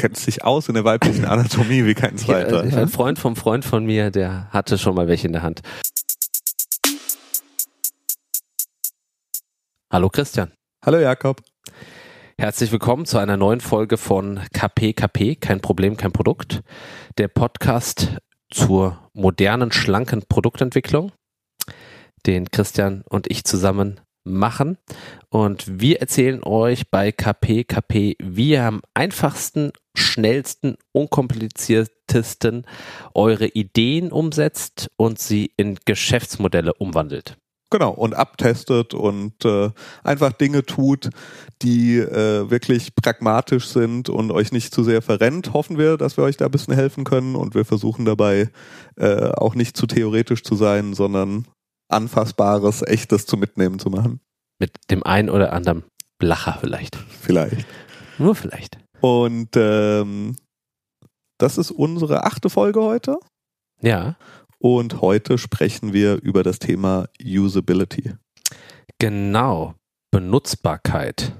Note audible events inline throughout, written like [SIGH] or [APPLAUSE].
kennst dich aus in der weiblichen Anatomie wie kein zweiter. Ja, ein Freund vom Freund von mir, der hatte schon mal welche in der Hand. Hallo Christian. Hallo Jakob. Herzlich willkommen zu einer neuen Folge von KPKP, kein Problem, kein Produkt. Der Podcast zur modernen, schlanken Produktentwicklung, den Christian und ich zusammen machen. Und wir erzählen euch bei KPKP, wie ihr am einfachsten, schnellsten, unkompliziertesten eure Ideen umsetzt und sie in Geschäftsmodelle umwandelt. Genau, und abtestet und äh, einfach Dinge tut, die äh, wirklich pragmatisch sind und euch nicht zu sehr verrennt. Hoffen wir, dass wir euch da ein bisschen helfen können und wir versuchen dabei äh, auch nicht zu theoretisch zu sein, sondern anfassbares, echtes zu mitnehmen zu machen. Mit dem einen oder anderen Lacher vielleicht. Vielleicht. Nur vielleicht. Und ähm, das ist unsere achte Folge heute. Ja. Und heute sprechen wir über das Thema Usability. Genau, Benutzbarkeit.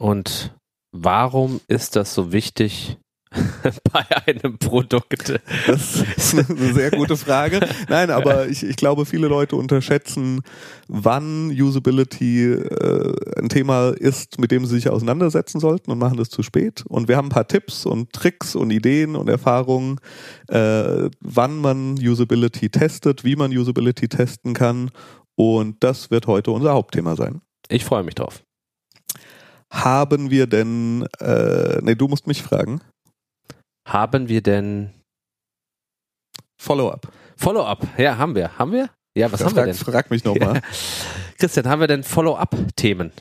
Und warum ist das so wichtig [LAUGHS] bei einem Produkt? Das ist eine sehr gute Frage. Nein, aber ich, ich glaube, viele Leute unterschätzen, wann Usability äh, ein Thema ist, mit dem sie sich auseinandersetzen sollten und machen das zu spät. Und wir haben ein paar Tipps und Tricks und Ideen und Erfahrungen, äh, wann man Usability testet, wie man Usability testen kann. Und das wird heute unser Hauptthema sein. Ich freue mich drauf. Haben wir denn, äh, nee, du musst mich fragen. Haben wir denn Follow-up? Follow-up? Ja, haben wir. Haben wir? Ja, was Ja, haben wir frag, denn? Frag mich nochmal. [LAUGHS] Christian, haben wir denn Follow-up-Themen?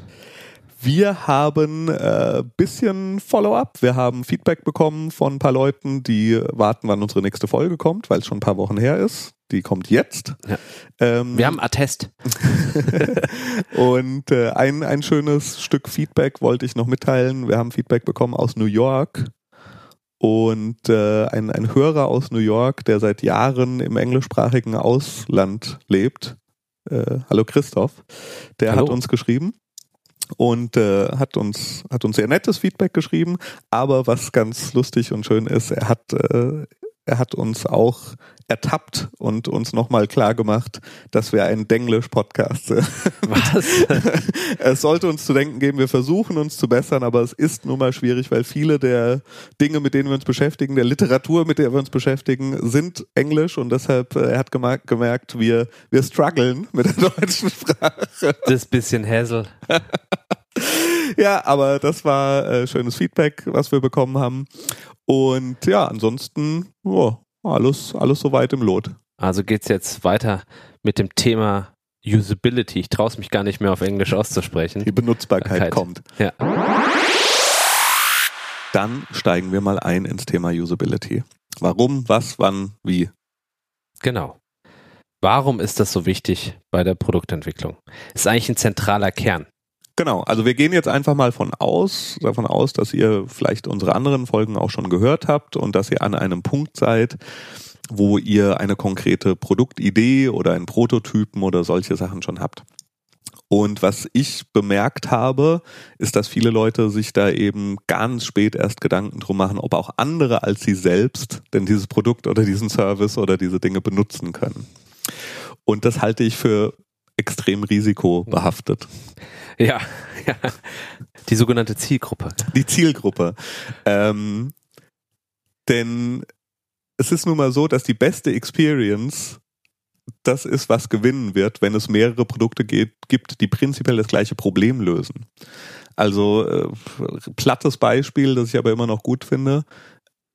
Wir haben äh, bisschen Follow-up. Wir haben Feedback bekommen von ein paar Leuten, die warten, wann unsere nächste Folge kommt, weil es schon ein paar Wochen her ist. Die kommt jetzt. Ja. Ähm, Wir haben Attest. [LAUGHS] und äh, ein, ein schönes Stück Feedback wollte ich noch mitteilen. Wir haben Feedback bekommen aus New York. Und äh, ein, ein Hörer aus New York, der seit Jahren im englischsprachigen Ausland lebt, äh, hallo Christoph, der Hallo. hat uns geschrieben und äh, hat uns hat uns sehr nettes Feedback geschrieben, aber was ganz lustig und schön ist, er hat äh, er hat uns auch ertappt und uns nochmal klar gemacht, dass wir ein Denglisch-Podcast sind. Was? [LAUGHS] es sollte uns zu denken geben, wir versuchen uns zu bessern, aber es ist nun mal schwierig, weil viele der Dinge, mit denen wir uns beschäftigen, der Literatur, mit der wir uns beschäftigen, sind Englisch und deshalb, äh, er hat gemerkt, wir, wir strugglen mit der [LAUGHS] deutschen Sprache. Das bisschen Häsel. [LAUGHS] Ja, aber das war äh, schönes Feedback, was wir bekommen haben. Und ja, ansonsten, ja, alles, alles soweit im Lot. Also geht's jetzt weiter mit dem Thema Usability. Ich traue es mich gar nicht mehr auf Englisch auszusprechen. Die Benutzbarkeit Barkeit. kommt. Ja. Dann steigen wir mal ein ins Thema Usability. Warum, was, wann, wie? Genau. Warum ist das so wichtig bei der Produktentwicklung? Ist eigentlich ein zentraler Kern. Genau, also wir gehen jetzt einfach mal von aus, davon aus, dass ihr vielleicht unsere anderen Folgen auch schon gehört habt und dass ihr an einem Punkt seid, wo ihr eine konkrete Produktidee oder einen Prototypen oder solche Sachen schon habt. Und was ich bemerkt habe, ist, dass viele Leute sich da eben ganz spät erst Gedanken drum machen, ob auch andere als sie selbst denn dieses Produkt oder diesen Service oder diese Dinge benutzen können. Und das halte ich für extrem risikobehaftet. Ja, [LAUGHS] ja. Die sogenannte Zielgruppe. die Zielgruppe. Ähm, denn es ist nun mal so, dass die beste Experience das ist, was gewinnen wird, wenn es mehrere Produkte geht, gibt, die prinzipiell das gleiche Problem lösen. Also äh, plattes Beispiel, das ich aber immer noch gut finde.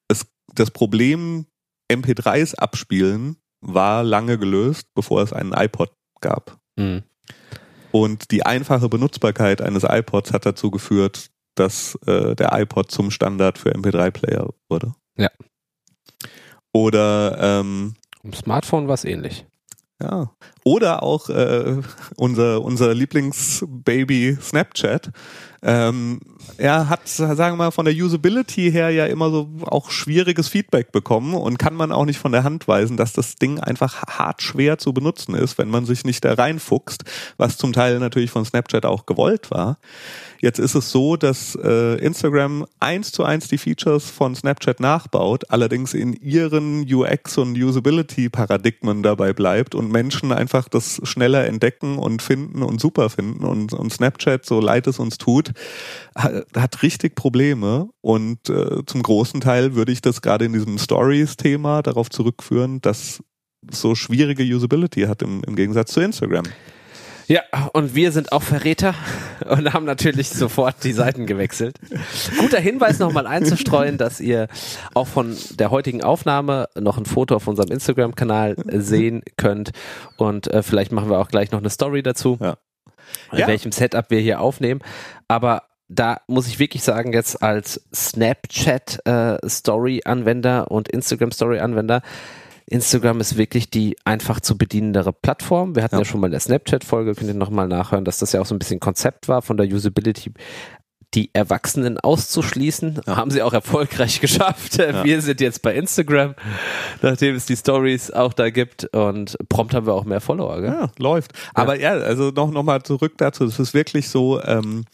Es, das Problem MP3s abspielen war lange gelöst, bevor es einen iPod gab. Mhm. Und die einfache Benutzbarkeit eines iPods hat dazu geführt, dass äh, der iPod zum Standard für MP3-Player wurde. Ja. Oder ähm, Im Smartphone war es ähnlich. ja. Oder auch äh, unser, unser Lieblingsbaby Snapchat ähm, er hat, sagen wir mal, von der Usability her ja immer so auch schwieriges Feedback bekommen und kann man auch nicht von der Hand weisen, dass das Ding einfach hart schwer zu benutzen ist, wenn man sich nicht da reinfuchst, was zum Teil natürlich von Snapchat auch gewollt war. Jetzt ist es so, dass äh, Instagram eins zu eins die Features von Snapchat nachbaut, allerdings in ihren UX und Usability Paradigmen dabei bleibt und Menschen einfach das schneller entdecken und finden und super finden und, und Snapchat, so leid es uns tut, hat, richtig Probleme und äh, zum großen Teil würde ich das gerade in diesem Stories-Thema darauf zurückführen, dass so schwierige Usability hat im, im Gegensatz zu Instagram. Ja, und wir sind auch Verräter [LAUGHS] und haben natürlich sofort die Seiten gewechselt. Guter Hinweis nochmal einzustreuen, dass ihr auch von der heutigen Aufnahme noch ein Foto auf unserem Instagram-Kanal sehen könnt und äh, vielleicht machen wir auch gleich noch eine Story dazu, Ja. in Ja. welchem Setup wir hier aufnehmen. Aber da muss ich wirklich sagen, jetzt als Snapchat äh, und Instagram Story-Anwender, Instagram ist wirklich die einfach zu bedienendere Plattform. Wir hatten ja, Ja. schon mal in der Snapchat-Folge, könnt ihr nochmal nachhören, dass das ja auch so ein bisschen Konzept war von der Usability. Die Erwachsenen auszuschließen, haben sie auch erfolgreich [LAUGHS] geschafft. Ja. Wir sind jetzt bei Instagram, nachdem es die Stories auch da gibt und prompt haben wir auch mehr Follower. Gell? Ja, läuft. Aber ja, also noch, noch mal zurück dazu. Es ist wirklich so, ähm,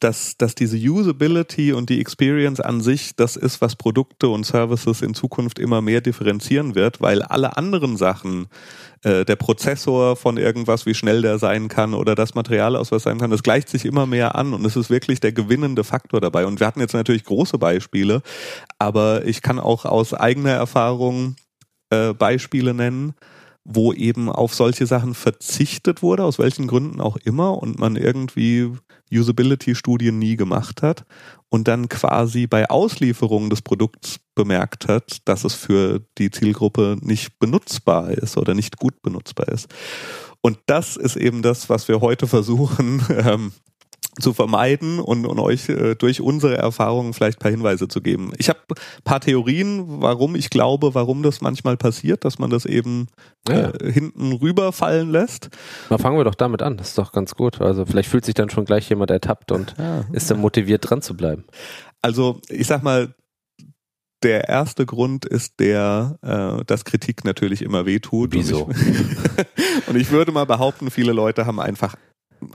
dass, dass diese Usability und die Experience an sich, das ist, was Produkte und Services in Zukunft immer mehr differenzieren wird, weil alle anderen Sachen, äh, der Prozessor von irgendwas, wie schnell der sein kann oder das Material aus was sein kann, das gleicht sich immer mehr an und es ist wirklich der gewinnende Faktor dabei. Und wir hatten jetzt natürlich große Beispiele, aber ich kann auch aus eigener Erfahrung äh, Beispiele nennen, wo eben auf solche Sachen verzichtet wurde, aus welchen Gründen auch immer, und man irgendwie Usability-Studien nie gemacht hat und dann quasi bei Auslieferung des Produkts bemerkt hat, dass es für die Zielgruppe nicht benutzbar ist oder nicht gut benutzbar ist. Und das ist eben das, was wir heute versuchen [LAUGHS] ähm, zu vermeiden und, und euch äh, durch unsere Erfahrungen vielleicht ein paar Hinweise zu geben. Ich habe ein paar Theorien, warum ich glaube, warum das manchmal passiert, dass man das eben Ja. äh, hinten rüberfallen lässt. Na, fangen wir doch damit an. Das ist doch ganz gut. Also vielleicht fühlt sich dann schon gleich jemand ertappt und ist dann motiviert dran zu bleiben. Also ich sag mal, der erste Grund ist der, äh, dass Kritik natürlich immer wehtut. Wieso? Und ich, [LAUGHS] und ich würde mal behaupten, viele Leute haben einfach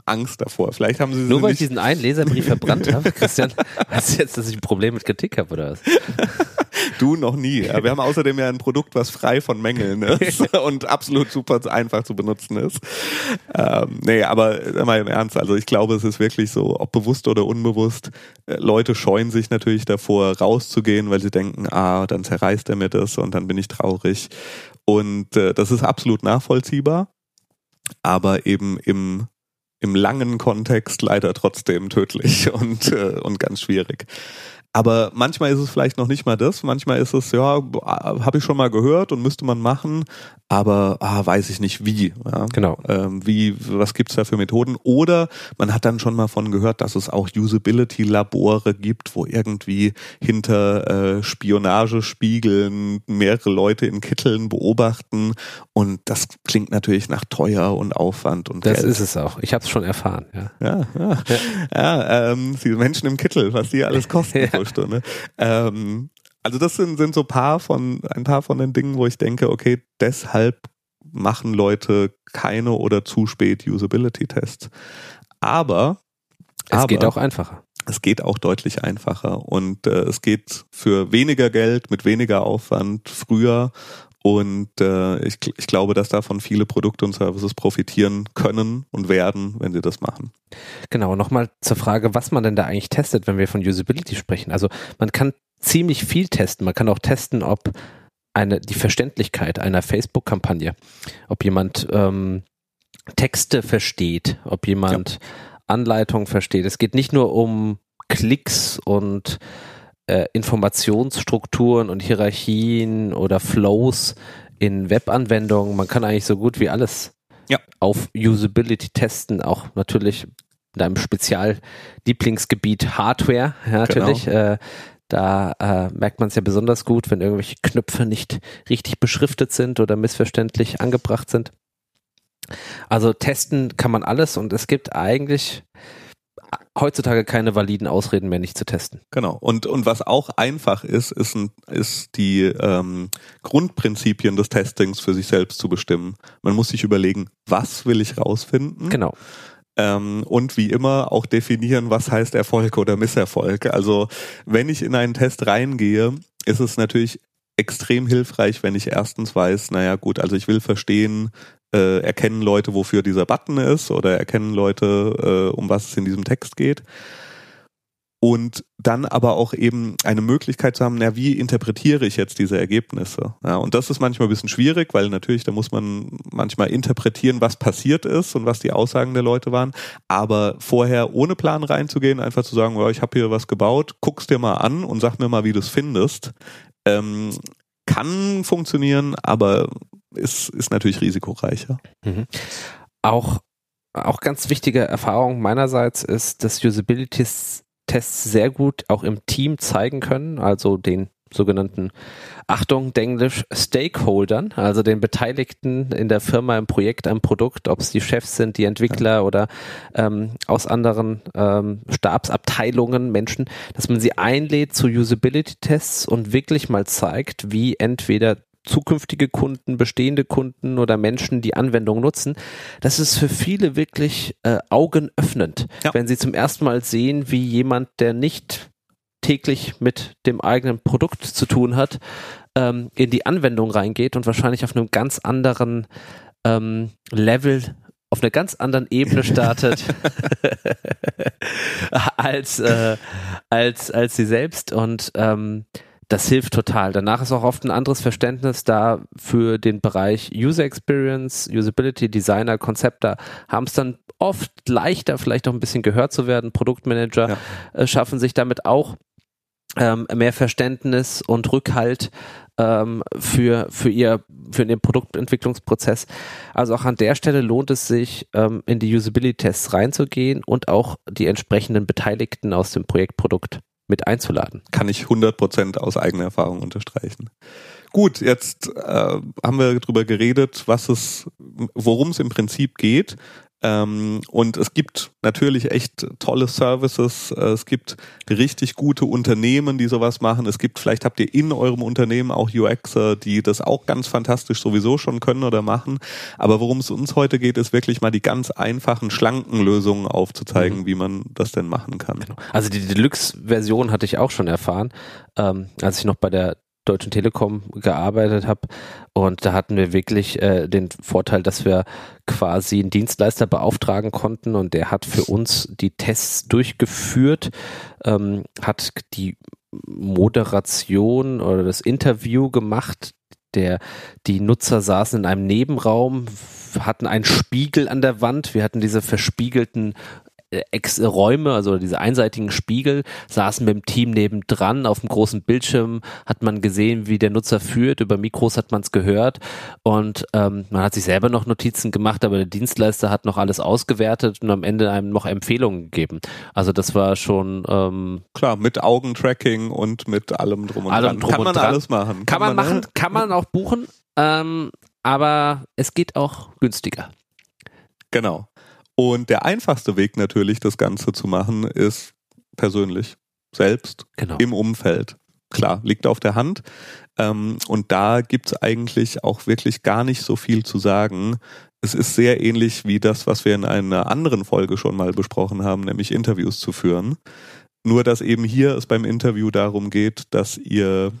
Angst davor. Vielleicht haben sie Nur weil ich diesen einen Leserbrief verbrannt [LAUGHS] habe, Christian, weißt du jetzt, dass ich ein Problem mit Kritik habe oder was? [LAUGHS] du noch nie. Wir haben außerdem ja ein Produkt, was frei von Mängeln ist [LAUGHS] und absolut super einfach zu benutzen ist. Ähm, nee, aber mal im Ernst, also ich glaube, es ist wirklich so, ob bewusst oder unbewusst, äh, Leute scheuen sich natürlich davor, rauszugehen, weil sie denken, ah, dann zerreißt er mir das und dann bin ich traurig. Und äh, das ist absolut nachvollziehbar, aber eben im im langen Kontext leider trotzdem tödlich und, äh, und ganz schwierig. Aber manchmal ist es vielleicht noch nicht mal das. Manchmal ist es, ja, habe ich schon mal gehört und müsste man machen, aber ah, weiß ich nicht wie. Ja. Genau. Ähm, wie, was gibt's da für Methoden? Oder man hat dann schon mal von gehört, dass es auch Usability-Labore gibt, wo irgendwie hinter äh, Spionagespiegeln mehrere Leute in Kitteln beobachten. Und das klingt natürlich nach teuer und Aufwand und Das Geld. ist es auch. Ich habe es schon erfahren. Ja. Ja, ja. ja ähm, die Menschen im Kittel, was die alles kosten [LAUGHS] Ja. Pro Stunde. Ähm, also das sind, sind so paar von, ein paar von den Dingen, wo ich denke, okay, deshalb machen Leute keine oder zu spät Usability-Tests. Aber Es Aber- geht auch einfacher. es geht auch deutlich einfacher und äh, es geht für weniger Geld, mit weniger Aufwand, früher und äh, ich, ich glaube, dass davon viele Produkte und Services profitieren können und werden, wenn sie das machen. Genau, nochmal zur Frage, was man denn da eigentlich testet, wenn wir von Usability sprechen. Also man kann ziemlich viel testen. Man kann auch testen, ob eine, die Verständlichkeit einer Facebook-Kampagne, ob jemand ähm, Texte versteht, ob jemand Anleitungen versteht. Es geht nicht nur um Klicks und äh, Informationsstrukturen und Hierarchien oder Flows in Webanwendungen. Man kann eigentlich so gut wie alles Ja. auf Usability testen, auch natürlich in einem Spezial-Lieblingsgebiet Hardware, ja, natürlich. Äh, da äh, merkt man es ja besonders gut, wenn irgendwelche Knöpfe nicht richtig beschriftet sind oder missverständlich angebracht sind. Also testen kann man alles und es gibt eigentlich heutzutage keine validen Ausreden mehr, nicht zu testen. Genau. Und, und was auch einfach ist, ist, ein, ist die ähm, Grundprinzipien des Testings für sich selbst zu bestimmen. Man muss sich überlegen, was will ich rausfinden? Genau. Ähm, und wie immer auch definieren, was heißt Erfolg oder Misserfolg. Also wenn ich in einen Test reingehe, ist es natürlich extrem hilfreich, wenn ich erstens weiß, naja gut, also ich will verstehen, äh, erkennen Leute, wofür dieser Button ist oder erkennen Leute, äh, um was es in diesem Text geht. Und dann aber auch eben eine Möglichkeit zu haben, na, wie interpretiere ich jetzt diese Ergebnisse? Ja, und das ist manchmal ein bisschen schwierig, weil natürlich, da muss man manchmal interpretieren, was passiert ist und was die Aussagen der Leute waren. Aber vorher ohne Plan reinzugehen, einfach zu sagen, ja, ich habe hier was gebaut, guck's dir mal an und sag mir mal, wie du es findest, ähm, kann funktionieren, aber ist, ist natürlich risikoreicher. Mhm. Auch, auch ganz wichtige Erfahrung meinerseits ist, dass Usability-Tests sehr gut auch im Team zeigen können, also den sogenannten, Achtung, Englisch, Stakeholdern, also den Beteiligten in der Firma, im Projekt, am Produkt, ob es die Chefs sind, die Entwickler oder ähm, aus anderen ähm, Stabsabteilungen Menschen, dass man sie einlädt zu Usability-Tests und wirklich mal zeigt, wie entweder zukünftige Kunden, bestehende Kunden oder Menschen die Anwendung nutzen, das ist für viele wirklich äh, augenöffnend, ja. wenn sie zum ersten Mal sehen, wie jemand, der nicht täglich mit dem eigenen Produkt zu tun hat, ähm, in die Anwendung reingeht und wahrscheinlich auf einem ganz anderen ähm, Level auf einer ganz anderen Ebene startet [LAUGHS] als, äh, als, als sie selbst und ähm, das hilft total. Danach ist auch oft ein anderes Verständnis da für den Bereich User Experience, Usability, Designer, Konzepter, haben es dann oft leichter, vielleicht auch ein bisschen gehört zu werden. Produktmanager ja. äh, schaffen sich damit auch ähm, mehr Verständnis und Rückhalt ähm, für, für ihr, für den Produktentwicklungsprozess. Also auch an der Stelle lohnt es sich, ähm, in die Usability-Tests reinzugehen und auch die entsprechenden Beteiligten aus dem Projektprodukt mit einzuladen. Kann ich 100% aus eigener Erfahrung unterstreichen. Gut, jetzt äh, haben wir darüber geredet, was es, worum es im Prinzip geht. Ähm, und es gibt natürlich echt tolle Services. Äh, es gibt richtig gute Unternehmen, die sowas machen. Es gibt, vielleicht habt ihr in eurem Unternehmen auch UXer, die das auch ganz fantastisch sowieso schon können oder machen. Aber worum es uns heute geht, ist wirklich mal die ganz einfachen, schlanken Lösungen aufzuzeigen, mhm. wie man das denn machen kann. Genau. Also die Deluxe-Version hatte ich auch schon erfahren, ähm, als ich noch bei der Deutschen Telekom gearbeitet habe. Und da hatten wir wirklich äh, den Vorteil, dass wir quasi einen Dienstleister beauftragen konnten und der hat für uns die Tests durchgeführt, ähm, hat die Moderation oder das Interview gemacht. Der, die Nutzer saßen in einem Nebenraum, hatten einen Spiegel an der Wand. Wir hatten diese verspiegelten äh, Ex-Räume, also diese einseitigen Spiegel, saßen mit dem Team nebendran auf dem großen Bildschirm, hat man gesehen, wie der Nutzer führt, über Mikros hat man es gehört und ähm, man hat sich selber noch Notizen gemacht, aber der Dienstleister hat noch alles ausgewertet und am Ende einem noch Empfehlungen gegeben. Also das war schon ähm, klar mit Augentracking und mit allem drum und allem dran. Drum kann man dran. alles machen. Kann, kann man, man, machen, ne? kann man auch buchen, ähm, aber es geht auch günstiger. Genau. Und der einfachste Weg natürlich, das Ganze zu machen, ist persönlich, selbst, genau. im Umfeld. Klar, liegt auf der Hand. Ähm, und da gibt's eigentlich auch wirklich gar nicht so viel zu sagen. Es ist sehr ähnlich wie das, was wir in einer anderen Folge schon mal besprochen haben, nämlich Interviews zu führen. Nur, dass eben hier es beim Interview darum geht, dass ihr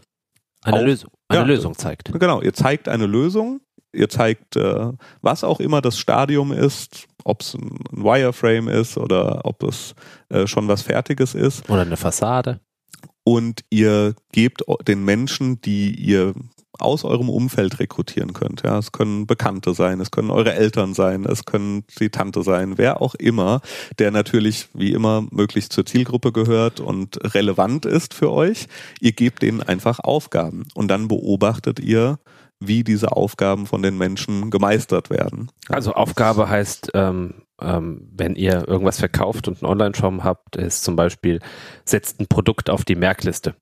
eine, Lösung, eine ja, Lösung zeigt. Genau, ihr zeigt eine Lösung, ihr zeigt, äh, was auch immer das Stadium ist, ob es ein Wireframe ist oder ob es äh, schon was Fertiges ist. Oder eine Fassade. Und ihr gebt den Menschen, die ihr aus eurem Umfeld rekrutieren könnt. Ja, es können Bekannte sein, es können eure Eltern sein, es können die Tante sein, wer auch immer, der natürlich wie immer möglichst zur Zielgruppe gehört und relevant ist für euch. Ihr gebt denen einfach Aufgaben und dann beobachtet ihr, wie diese Aufgaben von den Menschen gemeistert werden. Also Aufgabe heißt, ähm, ähm, wenn ihr irgendwas verkauft und einen Online-Shop habt, ist zum Beispiel, setzt ein Produkt auf die Merkliste.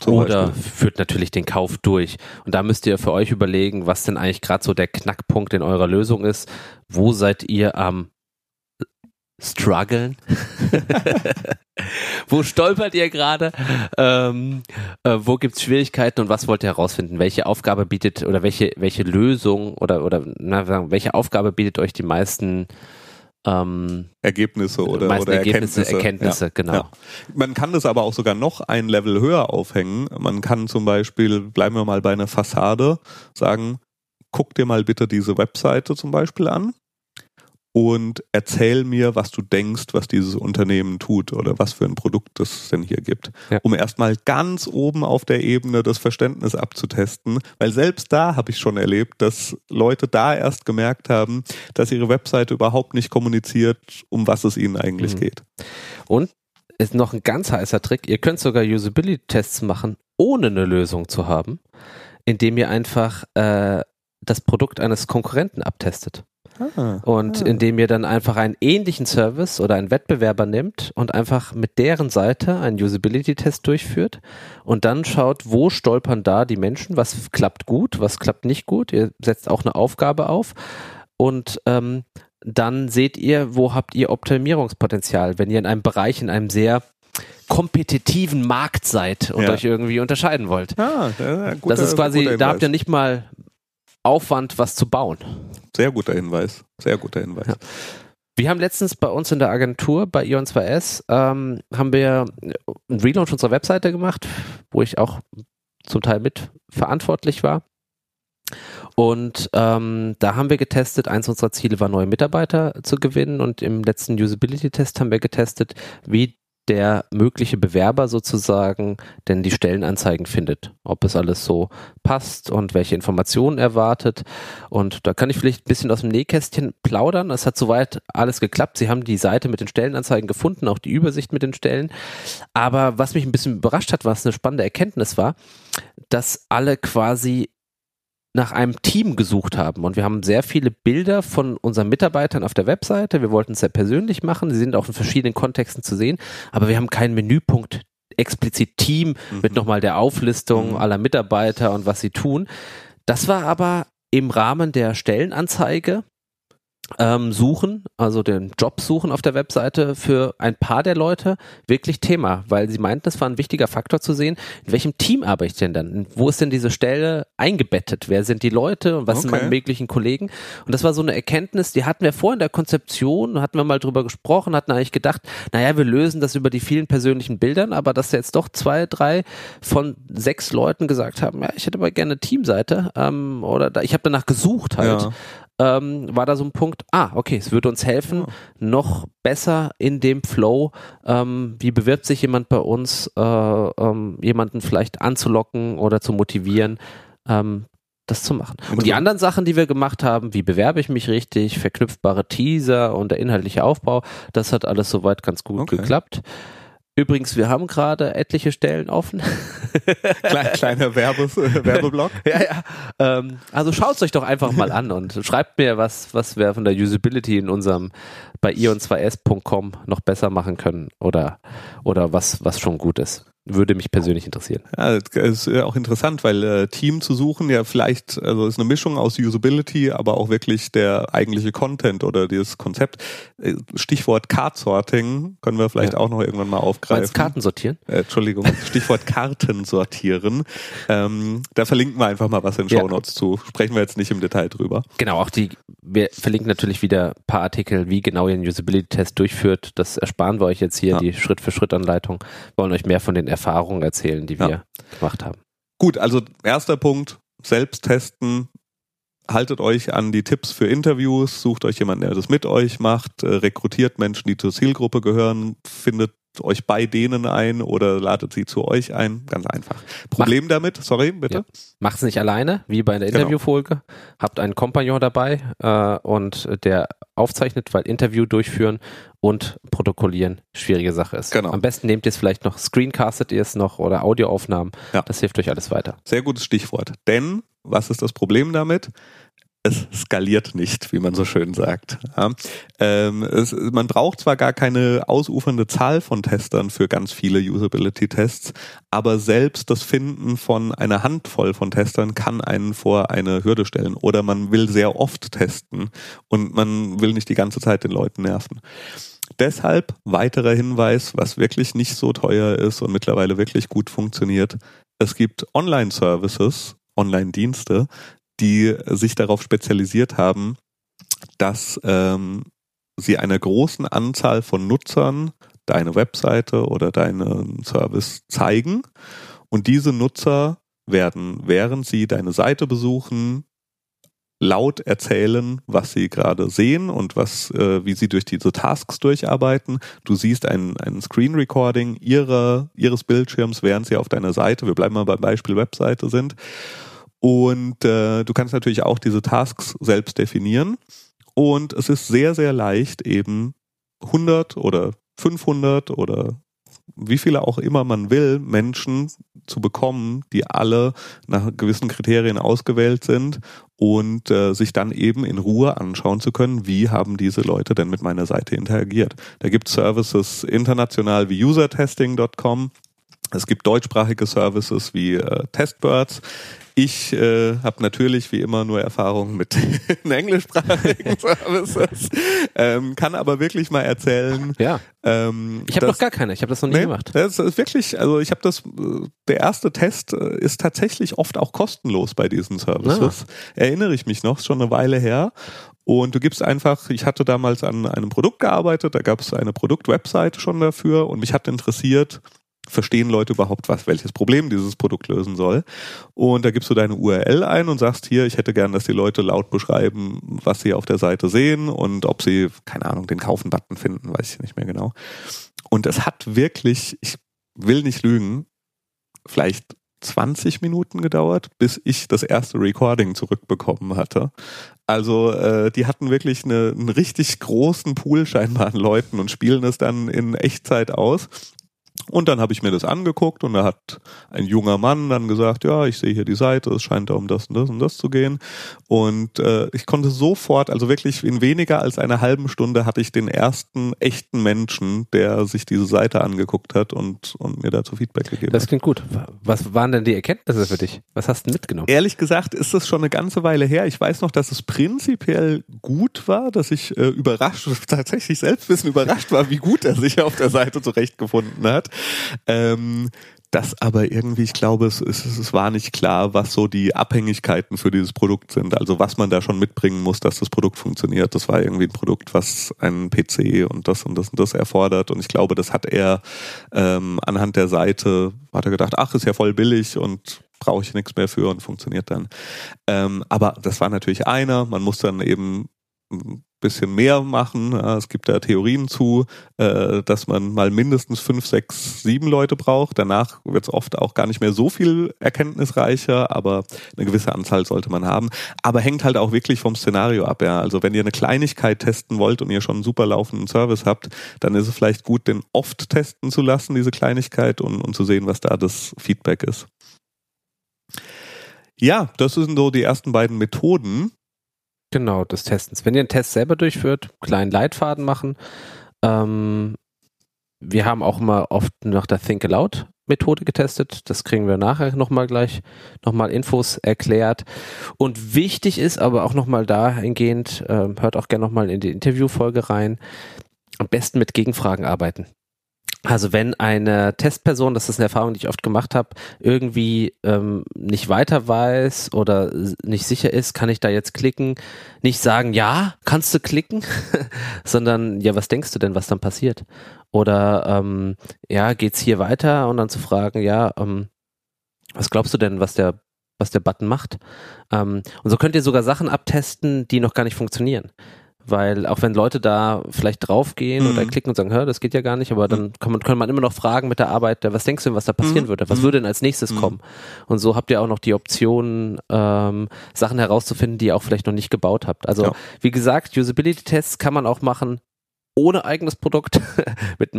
Zum Oder Beispiel. führt natürlich den Kauf durch. Und da müsst ihr für euch überlegen, was denn eigentlich gerade so der Knackpunkt in eurer Lösung ist. Wo seid ihr am strugglen? [LAUGHS] wo stolpert ihr gerade? Ähm, äh, wo gibt's Schwierigkeiten und was wollt ihr herausfinden? Welche Aufgabe bietet oder welche, welche Lösung oder, oder na, welche Aufgabe bietet euch die meisten ähm, Ergebnisse oder, oder Ergebnisse, Erkenntnisse. Erkenntnisse ja. genau. Ja. Man kann das aber auch sogar noch ein Level höher aufhängen. Man kann zum Beispiel, bleiben wir mal bei einer Fassade, sagen, guck dir mal bitte diese Webseite zum Beispiel an und erzähl mir, was du denkst, was dieses Unternehmen tut oder was für ein Produkt es denn hier gibt. Ja. Um erstmal ganz oben auf der Ebene das Verständnis abzutesten, weil selbst da habe ich schon erlebt, dass Leute da erst gemerkt haben, dass ihre Webseite überhaupt nicht kommuniziert, um was es ihnen eigentlich mhm. geht. Und ist noch ein ganz heißer Trick, ihr könnt sogar Usability-Tests machen, ohne eine Lösung zu haben, indem ihr einfach äh, das Produkt eines Konkurrenten abtestet. Ah, und ah. indem ihr dann einfach einen ähnlichen Service oder einen Wettbewerber nimmt und einfach mit deren Seite einen Usability-Test durchführt und dann schaut, wo stolpern da die Menschen, was klappt gut, was klappt nicht gut. Ihr setzt auch eine Aufgabe auf und ähm, dann seht ihr, wo habt ihr Optimierungspotenzial, wenn ihr in einem Bereich, in einem sehr kompetitiven Markt seid und ja. euch irgendwie unterscheiden wollt. Ah, ja, guter, das ist quasi, da habt ihr nicht mal Aufwand, was zu bauen. Sehr guter Hinweis. Sehr guter Hinweis. Ja. Wir haben letztens bei uns in der Agentur, bei Ion2S, ähm, haben wir einen Relaunch unserer Webseite gemacht, wo ich auch zum Teil mit verantwortlich war. Und ähm, da haben wir getestet, eins unserer Ziele war, neue Mitarbeiter zu gewinnen. Und im letzten Usability-Test haben wir getestet, wie der mögliche Bewerber sozusagen denn die Stellenanzeigen findet, ob es alles so passt und welche Informationen erwartet. Und da kann ich vielleicht ein bisschen aus dem Nähkästchen plaudern. Es hat soweit alles geklappt. Sie haben die Seite mit den Stellenanzeigen gefunden, auch die Übersicht mit den Stellen. Aber was mich ein bisschen überrascht hat, was eine spannende Erkenntnis war, dass alle quasi nach einem Team gesucht haben. Und wir haben sehr viele Bilder von unseren Mitarbeitern auf der Webseite. Wir wollten es sehr persönlich machen. Sie sind auch in verschiedenen Kontexten zu sehen. Aber wir haben keinen Menüpunkt explizit Team mhm. mit nochmal der Auflistung mhm. aller Mitarbeiter und was sie tun. Das war aber im Rahmen der Stellenanzeige ähm, suchen, also den Job suchen auf der Webseite für ein paar der Leute wirklich Thema, weil sie meinten, es war ein wichtiger Faktor zu sehen, in welchem Team arbeite ich denn dann? Wo ist denn diese Stelle eingebettet? Wer sind die Leute und was okay. sind meine möglichen Kollegen? Und das war so eine Erkenntnis, die hatten wir vor in der Konzeption, hatten wir mal drüber gesprochen, hatten eigentlich gedacht, naja, wir lösen das über die vielen persönlichen Bildern, aber dass jetzt doch zwei, drei von sechs Leuten gesagt haben, ja, ich hätte aber gerne eine Teamseite ähm, oder da, ich habe danach gesucht halt. Ja ähm, war da so ein Punkt, ah, okay, es würde uns helfen, oh. noch besser in dem Flow, ähm, wie bewirbt sich jemand bei uns, äh, ähm, jemanden vielleicht anzulocken oder zu motivieren, ähm, das zu machen. Und die anderen Sachen, die wir gemacht haben, wie bewerbe ich mich richtig, verknüpfbare Teaser und der inhaltliche Aufbau, das hat alles soweit ganz gut okay. geklappt. Übrigens, wir haben gerade etliche Stellen offen. [LAUGHS] Kleine, kleiner Werbe, Werbeblock. [LAUGHS] ja, ja. Ähm, also schaut euch doch einfach mal an und schreibt mir, was, was wir von der Usability in unserem bei ion2s.com noch besser machen können oder, oder was, was schon gut ist würde mich persönlich interessieren. Ja, das ist auch interessant, weil äh, Team zu suchen ja vielleicht, also ist eine Mischung aus Usability, aber auch wirklich der eigentliche Content oder dieses Konzept. Äh, Stichwort Card-Sorting können wir vielleicht ja. auch noch irgendwann mal aufgreifen. Meinst Karten sortieren? Äh, Entschuldigung, Stichwort Karten sortieren. Ähm, da verlinken wir einfach mal was in Show Notes ja. zu. Sprechen wir jetzt nicht im Detail drüber. Genau, auch die, wir verlinken natürlich wieder ein paar Artikel, wie genau ihr einen Usability-Test durchführt. Das ersparen wir euch jetzt hier, die Schritt-für-Schritt-Anleitung. Wollen euch mehr von den Erfahrungen erzählen, die wir ja. gemacht haben. Gut, also erster Punkt, selbst testen. Haltet euch an die Tipps für Interviews, sucht euch jemanden, der das mit euch macht, äh, rekrutiert Menschen, die zur Zielgruppe gehören, findet euch bei denen ein oder ladet sie zu euch ein. Ganz einfach. Problem Mach, damit, sorry, bitte. Ja. Macht es nicht alleine, wie bei der genau. Interviewfolge. Genau. Habt einen Kompagnon dabei äh, und der aufzeichnet, weil Interview durchführen und protokollieren schwierige Sache ist. Genau. Am besten nehmt ihr es vielleicht noch, screencastet ihr es noch oder Audioaufnahmen. Ja. Das hilft euch alles weiter. Sehr gutes Stichwort. Denn, was ist das Problem damit? Es skaliert nicht, wie man so schön sagt. Ja. Ähm, es, man braucht zwar gar keine ausufernde Zahl von Testern für ganz viele Usability-Tests, aber selbst das Finden von einer Handvoll von Testern kann einen vor eine Hürde stellen. Oder man will sehr oft testen und man will nicht die ganze Zeit den Leuten nerven. deshalb weiterer Hinweis, was wirklich nicht so teuer ist und mittlerweile wirklich gut funktioniert. Es gibt Online-Services, Online-Dienste, die sich darauf spezialisiert haben, dass ähm, sie einer großen Anzahl von Nutzern deine Webseite oder deinen Service zeigen. Und diese Nutzer werden, während sie deine Seite besuchen, laut erzählen, was sie gerade sehen und was, äh, wie sie durch diese Tasks durcharbeiten. Du siehst ein, ein Screen Recording ihrer, ihres Bildschirms, während sie auf deiner Seite, wir bleiben mal beim Beispiel Webseite sind. Und äh, du kannst natürlich auch diese Tasks selbst definieren. Und es ist sehr, sehr leicht, eben 100 oder 500 oder wie viele auch immer man will, Menschen zu bekommen, die alle nach gewissen Kriterien ausgewählt sind und äh, sich dann eben in Ruhe anschauen zu können, wie haben diese Leute denn mit meiner Seite interagiert. Da gibt es Services international wie usertesting.com. Es gibt deutschsprachige Services wie äh, Testbirds. Ich äh, habe natürlich wie immer nur Erfahrung mit [LAUGHS] englischsprachigen [LAUGHS] Services, ähm, kann aber wirklich mal erzählen. Ja. Ähm, ich habe noch gar keine. Ich habe das noch nie nee, gemacht. Das ist wirklich, also ich habe das. Der erste Test äh, ist tatsächlich oft auch kostenlos bei diesen Services. Ah. Erinnere ich mich noch, ist schon eine Weile her. Und du gibst einfach, ich hatte damals an einem Produkt gearbeitet, da gab es eine Produktwebseite schon dafür und mich hat interessiert, verstehen Leute überhaupt, was, welches Problem dieses Produkt lösen soll. Und da gibst du deine URL ein und sagst hier, ich hätte gern, dass die Leute laut beschreiben, was sie auf der Seite sehen und ob sie, keine Ahnung, den Kaufen-Button finden, weiß ich nicht mehr genau. Und es hat wirklich, ich will nicht lügen, vielleicht 20 Minuten gedauert, bis ich das erste Recording zurückbekommen hatte. Also äh, die hatten wirklich eine, einen richtig großen Pool scheinbar an Leuten und spielen es dann in Echtzeit aus. Und dann habe ich mir das angeguckt und da hat ein junger Mann dann gesagt, ja, ich sehe hier die Seite, es scheint da um das und das und das zu gehen. Und äh, ich konnte sofort, also wirklich in weniger als einer halben Stunde hatte ich den ersten echten Menschen, der sich diese Seite angeguckt hat und, und mir dazu Feedback gegeben das hat. Das klingt gut. Was waren denn die Erkenntnisse für dich? Was hast du mitgenommen? Ehrlich gesagt ist das schon eine ganze Weile her. Ich weiß noch, dass es prinzipiell gut war, dass ich äh, überrascht, [LAUGHS] tatsächlich selbst ein bisschen überrascht war, wie gut er sich auf der Seite zurechtgefunden hat. Ähm, das aber irgendwie, ich glaube, es, es, es war nicht klar, was so die Abhängigkeiten für dieses Produkt sind. Also was man da schon mitbringen muss, dass das Produkt funktioniert. Das war irgendwie ein Produkt, was einen PC und das und das und das erfordert. Und ich glaube, das hat er ähm, anhand der Seite, hat er gedacht, ach, ist ja voll billig und brauche ich nichts mehr für und funktioniert dann. Ähm, aber das war natürlich einer. Man muss dann eben bisschen mehr machen. Es gibt da Theorien zu, äh, dass man mal mindestens fünf, sechs, sieben Leute braucht. Danach wird es oft auch gar nicht mehr so viel erkenntnisreicher, aber eine gewisse Anzahl sollte man haben. Aber hängt halt auch wirklich vom Szenario ab. Ja. Also wenn ihr eine Kleinigkeit testen wollt und ihr schon einen super laufenden Service habt, dann ist es vielleicht gut, den oft testen zu lassen, diese Kleinigkeit, und, und zu sehen, was da das Feedback ist. Ja, das sind so die ersten beiden Methoden. Genau, des Testens. Wenn ihr einen Test selber durchführt, kleinen Leitfaden machen. Ähm, wir haben auch immer oft nach der Think Aloud Methode getestet. Das kriegen wir nachher nochmal gleich, nochmal Infos erklärt. Und wichtig ist aber auch nochmal dahingehend, äh, hört auch gerne nochmal in die Interviewfolge rein, am besten mit Gegenfragen arbeiten. Also wenn eine Testperson, das ist eine Erfahrung, die ich oft gemacht habe, irgendwie ähm, nicht weiter weiß oder nicht sicher ist, kann ich da jetzt klicken? Nicht sagen, ja, kannst du klicken, [LAUGHS] sondern ja, was denkst du denn, was dann passiert? Oder ähm, ja, geht's hier weiter? Und dann zu fragen, ja, ähm, was glaubst du denn, was der was der Button macht? Ähm, und so könnt ihr sogar Sachen abtesten, die noch gar nicht funktionieren weil auch wenn Leute da vielleicht draufgehen mhm. oder klicken und sagen, hör, das geht ja gar nicht, aber dann mhm. kann man, kann man immer noch fragen mit der Arbeit, was denkst du, was da passieren mhm. würde? Was würde denn als nächstes mhm. kommen? Und so habt ihr auch noch die Option, ähm, Sachen herauszufinden, die ihr auch vielleicht noch nicht gebaut habt. Also ja. wie gesagt, Usability-Tests kann man auch machen ohne eigenes Produkt, [LAUGHS] mit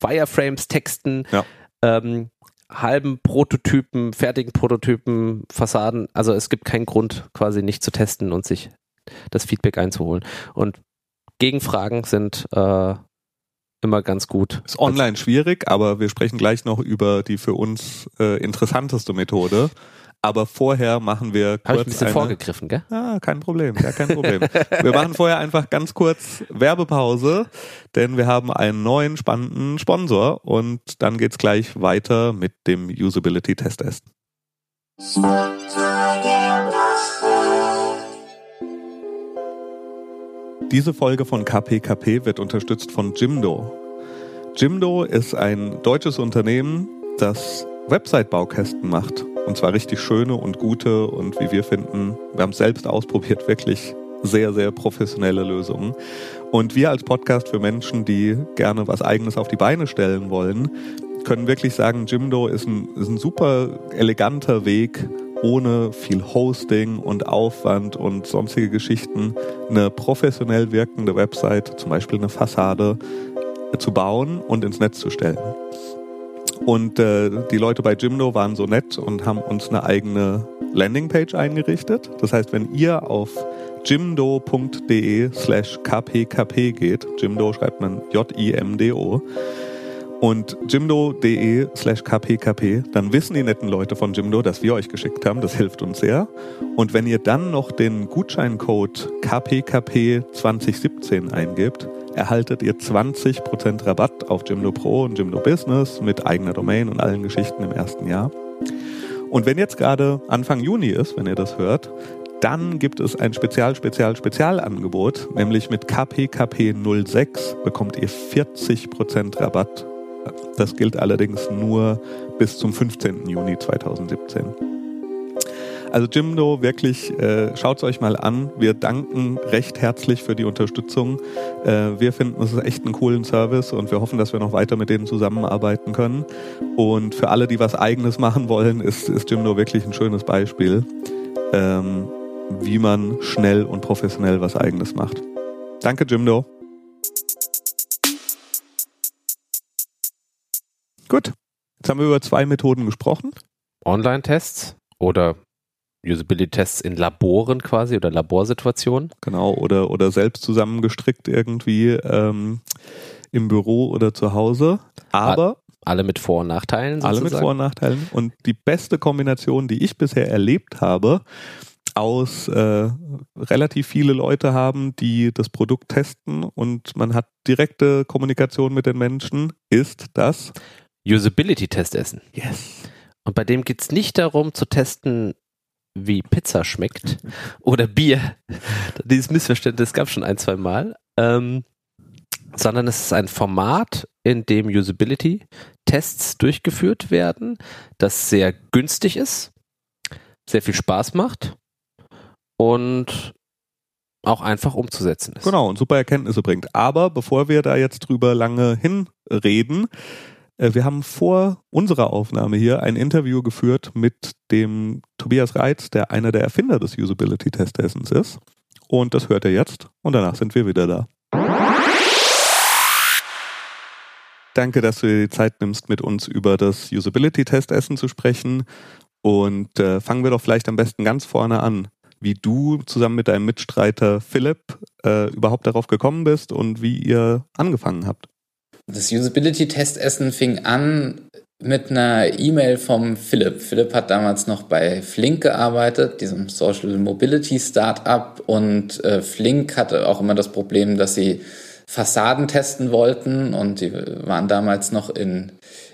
Wireframes, Texten, ja. ähm, halben Prototypen, fertigen Prototypen, Fassaden. Also es gibt keinen Grund, quasi nicht zu testen und sich das Feedback einzuholen. Und Gegenfragen sind äh, immer ganz gut. Ist online schwierig, aber wir sprechen gleich noch über die für uns äh, interessanteste Methode. Aber vorher machen wir kurz. Habe ich ein bisschen eine, vorgegriffen, gell? Ah, kein Problem, ja, kein Problem. wir machen vorher einfach ganz kurz Werbepause, denn wir haben einen neuen spannenden Sponsor und dann geht's gleich weiter mit dem Usability Test Essen. Diese Folge von KPKP wird unterstützt von Jimdo. Jimdo ist ein deutsches Unternehmen, das Website-Baukästen macht. Und zwar richtig schöne und gute und wie wir finden, wir haben es selbst ausprobiert, wirklich sehr, sehr professionelle Lösungen. Und wir als Podcast für Menschen, die gerne was eigenes auf die Beine stellen wollen, können wirklich sagen, Jimdo ist ein, ist ein super eleganter Weg, ohne viel Hosting und Aufwand und sonstige Geschichten eine professionell wirkende Website, zum Beispiel eine Fassade, zu bauen und ins Netz zu stellen. Und äh, die Leute bei Jimdo waren so nett und haben uns eine eigene Landingpage eingerichtet. Das heißt, wenn ihr auf jimdo.de slash kpkp geht, Jimdo schreibt man J-I-M-D-O, und jimdo.de slash kpkp, dann wissen die netten Leute von Jimdo, dass wir euch geschickt haben. Das hilft uns sehr. Und wenn ihr dann noch den Gutscheincode kpkp 2017 eingibt, erhaltet ihr 20% Rabatt auf Jimdo Pro und Jimdo Business mit eigener Domain und allen Geschichten im ersten Jahr. Und wenn jetzt gerade Anfang Juni ist, wenn ihr das hört, dann gibt es ein Spezial, Spezial, Spezialangebot, nämlich mit KPKP 06 bekommt ihr 40% Rabatt das gilt allerdings nur bis zum 15. Juni 2017. Also Jimdo, wirklich, äh, schaut es euch mal an. Wir danken recht herzlich für die Unterstützung. Äh, wir finden es echt einen coolen Service und wir hoffen, dass wir noch weiter mit denen zusammenarbeiten können. Und für alle, die was Eigenes machen wollen, ist, ist Jimdo wirklich ein schönes Beispiel, ähm, wie man schnell und professionell was Eigenes macht. Danke, Jimdo. Gut. Jetzt haben wir über zwei Methoden gesprochen. Online-Tests oder Usability-Tests in Laboren quasi oder Laborsituationen. Genau, oder, oder selbst zusammengestrickt irgendwie ähm, im Büro oder zu Hause. Aber alle mit Vor- und Nachteilen. Sozusagen. Alle mit Vor- und Nachteilen. Und die beste Kombination, die ich bisher erlebt habe, aus äh, relativ viele Leute haben, die das Produkt testen und man hat direkte Kommunikation mit den Menschen, ist das Usability-Test essen. Yes. Und bei dem geht es nicht darum zu testen, wie Pizza schmeckt [LAUGHS] oder Bier. Dieses Missverständnis gab es schon ein, zwei Mal. Ähm, sondern es ist ein Format, in dem Usability-Tests durchgeführt werden, das sehr günstig ist, sehr viel Spaß macht und auch einfach umzusetzen ist. Genau, und super Erkenntnisse bringt. Aber bevor wir da jetzt drüber lange hinreden, wir haben vor unserer Aufnahme hier ein Interview geführt mit dem Tobias Reitz, der einer der Erfinder des Usability Test Essens ist. Und das hört er jetzt und danach sind wir wieder da. Danke, dass du dir die Zeit nimmst, mit uns über das Usability Test Essen zu sprechen. Und äh, fangen wir doch vielleicht am besten ganz vorne an, wie du zusammen mit deinem Mitstreiter Philipp äh, überhaupt darauf gekommen bist und wie ihr angefangen habt. Das Usability-Testessen fing an mit einer E-Mail vom Philipp. Philipp hat damals noch bei Flink gearbeitet, diesem Social Mobility Startup. Und äh, Flink hatte auch immer das Problem, dass sie Fassaden testen wollten. Und die waren damals noch in,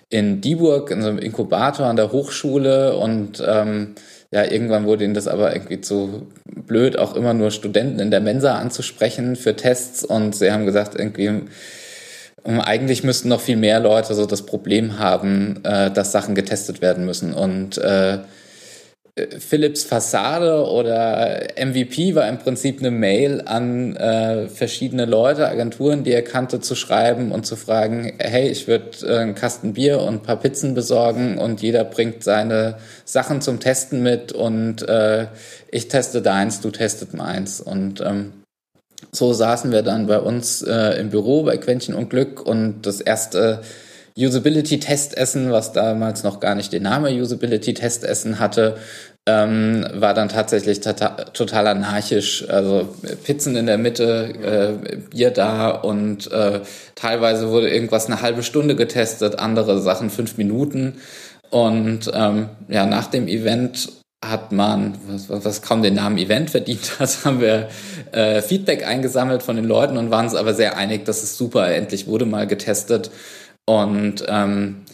in Dieburg, in so einem Inkubator an der Hochschule. Und ähm, ja, irgendwann wurde ihnen das aber irgendwie zu blöd, auch immer nur Studenten in der Mensa anzusprechen für Tests. Und sie haben gesagt, irgendwie eigentlich müssten noch viel mehr Leute so das Problem haben, äh, dass Sachen getestet werden müssen. Und äh, Philips Fassade oder MVP war im Prinzip eine Mail an äh, verschiedene Leute, Agenturen, die er kannte, zu schreiben und zu fragen, hey, ich würde äh, einen Kasten Bier und ein paar Pizzen besorgen und jeder bringt seine Sachen zum Testen mit und äh, ich teste deins, du testet meins. Und ähm, so saßen wir dann bei uns äh, im Büro bei Quäntchen und Glück und das erste Usability-Testessen, was damals noch gar nicht den Namen Usability-Testessen hatte, ähm, war dann tatsächlich tota-, total anarchisch. Also Pizzen in der Mitte, äh, Bier da und äh, teilweise wurde irgendwas eine halbe Stunde getestet, andere Sachen fünf Minuten. Und ähm, ja, nach dem Event hat man, was, was kaum den Namen Event verdient hat, [LAUGHS] haben wir äh, Feedback eingesammelt von den Leuten und waren uns aber sehr einig, dass es super, endlich wurde mal getestet. Und ähm,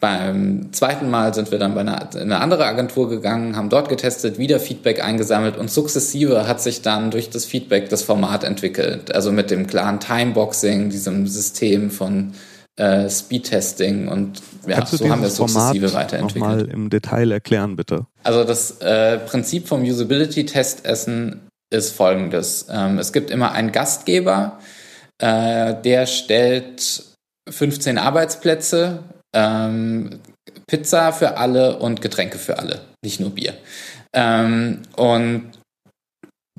beim zweiten Mal sind wir dann bei einer, in eine andere Agentur gegangen, haben dort getestet, wieder Feedback eingesammelt und sukzessive hat sich dann durch das Feedback das Format entwickelt. Also mit dem klaren Timeboxing, diesem System von äh, Speedtesting und ja, so haben wir es sukzessive Format weiterentwickelt. Nochmal im Detail erklären, bitte. Also das äh, Prinzip vom Usability-Testessen ist folgendes. Ähm, es gibt immer einen Gastgeber, äh, der stellt 15 Arbeitsplätze ähm, Pizza für alle und Getränke für alle, nicht nur Bier. Ähm, und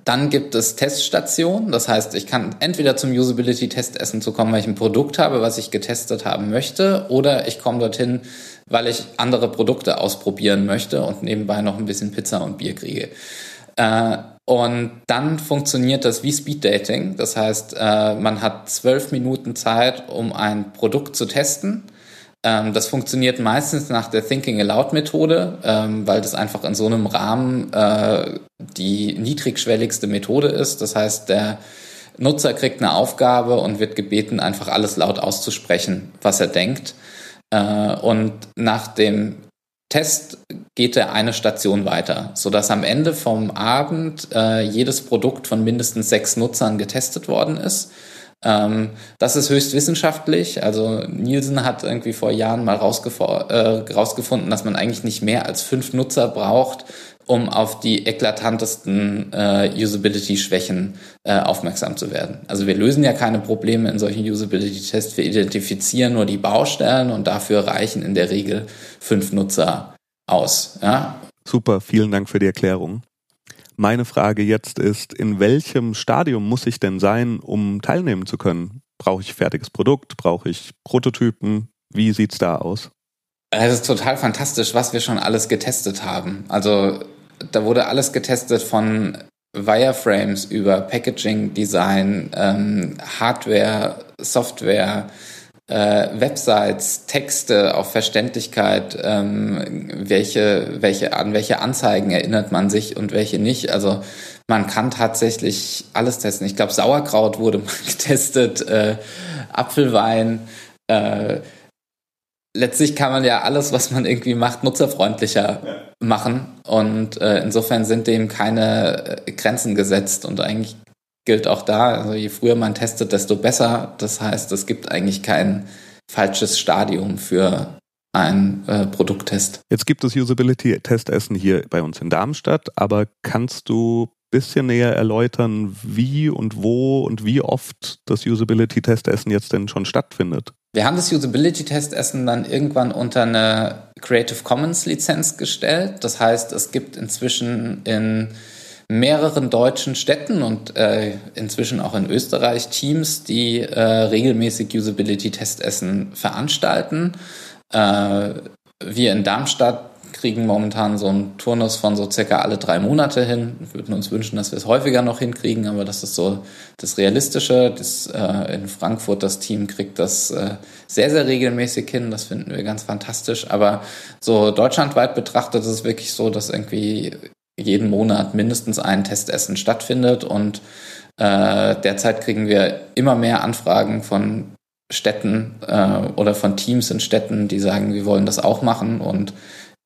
dann gibt es Teststationen, das heißt, ich kann entweder zum Usability-Test essen zu kommen, weil ich ein Produkt habe, was ich getestet haben möchte, oder ich komme dorthin, weil ich andere Produkte ausprobieren möchte und nebenbei noch ein bisschen Pizza und Bier kriege. Äh, und dann funktioniert das wie Speed Dating. Das heißt, äh, man hat zwölf Minuten Zeit, um ein Produkt zu testen. Ähm, das funktioniert meistens nach der Thinking Aloud Methode, ähm, weil das einfach in so einem Rahmen äh, die niedrigschwelligste Methode ist. Das heißt, der Nutzer kriegt eine Aufgabe und wird gebeten, einfach alles laut auszusprechen, was er denkt. Äh, und nach dem Test geht er eine Station weiter, sodass am Ende vom Abend äh, jedes Produkt von mindestens sechs Nutzern getestet worden ist. Ähm, das ist höchst wissenschaftlich. Also Nielsen hat irgendwie vor Jahren mal äh, rausgefunden, dass man eigentlich nicht mehr als fünf Nutzer braucht, um auf die eklatantesten äh, Usability-Schwächen äh, aufmerksam zu werden. Also wir lösen ja keine Probleme in solchen Usability-Tests, wir identifizieren nur die Baustellen und dafür reichen in der Regel fünf Nutzer aus. Ja? Super, vielen Dank für die Erklärung. Meine Frage jetzt ist, in welchem Stadium muss ich denn sein, um teilnehmen zu können? Brauche ich fertiges Produkt? Brauche ich Prototypen? Wie sieht's da aus? Es ist total fantastisch, was wir schon alles getestet haben. Also da wurde alles getestet von Wireframes über Packaging, Design, ähm, Hardware, Software, äh, Websites, Texte auf Verständlichkeit, ähm, welche, welche, an welche Anzeigen erinnert man sich und welche nicht. Also man kann tatsächlich alles testen. Ich glaube, Sauerkraut wurde [LAUGHS] mal getestet, äh, Apfelwein, äh, letztlich kann man ja alles, was man irgendwie macht, nutzerfreundlicher ja. machen. Und äh, insofern sind dem keine äh, Grenzen gesetzt. Und eigentlich gilt auch da, also je früher man testet, desto besser. Das heißt, es gibt eigentlich kein falsches Stadium für ein äh, Produkttest. Jetzt gibt es Usability-Testessen hier bei uns in Darmstadt, aber kannst du bisschen näher erläutern, wie und wo und wie oft das Usability-Testessen jetzt denn schon stattfindet? Wir haben das Usability-Testessen dann irgendwann unter eine Creative Commons Lizenz gestellt. Das heißt, es gibt inzwischen in mehreren deutschen Städten und äh, inzwischen auch in Österreich Teams, die äh, regelmäßig Usability-Testessen veranstalten. Äh, wir in Darmstadt kriegen momentan so einen Turnus von so circa alle drei Monate hin. Wir würden uns wünschen, dass wir es häufiger noch hinkriegen, aber das ist so das Realistische. Das, äh, in Frankfurt das Team kriegt das äh, sehr, sehr regelmäßig hin. Das finden wir ganz fantastisch. Aber so deutschlandweit betrachtet ist es wirklich so, dass irgendwie jeden Monat mindestens ein Testessen stattfindet und äh, derzeit kriegen wir immer mehr Anfragen von Städten äh, oder von Teams in Städten, die sagen, wir wollen das auch machen und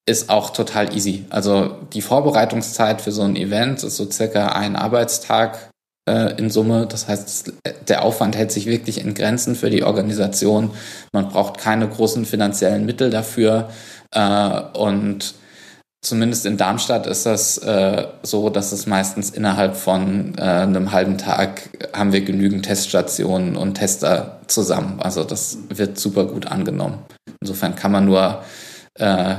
ist auch total easy. Also die Vorbereitungszeit für so ein Event ist so circa ein Arbeitstag äh, in Summe. Das heißt, der Aufwand hält sich wirklich in Grenzen für die Organisation. Man braucht keine großen finanziellen Mittel dafür. Äh, und zumindest in Darmstadt ist das äh, so, dass es meistens innerhalb von äh, einem halben Tag haben wir genügend Teststationen und Tester zusammen. Also das wird super gut angenommen. Insofern kann man nur äh,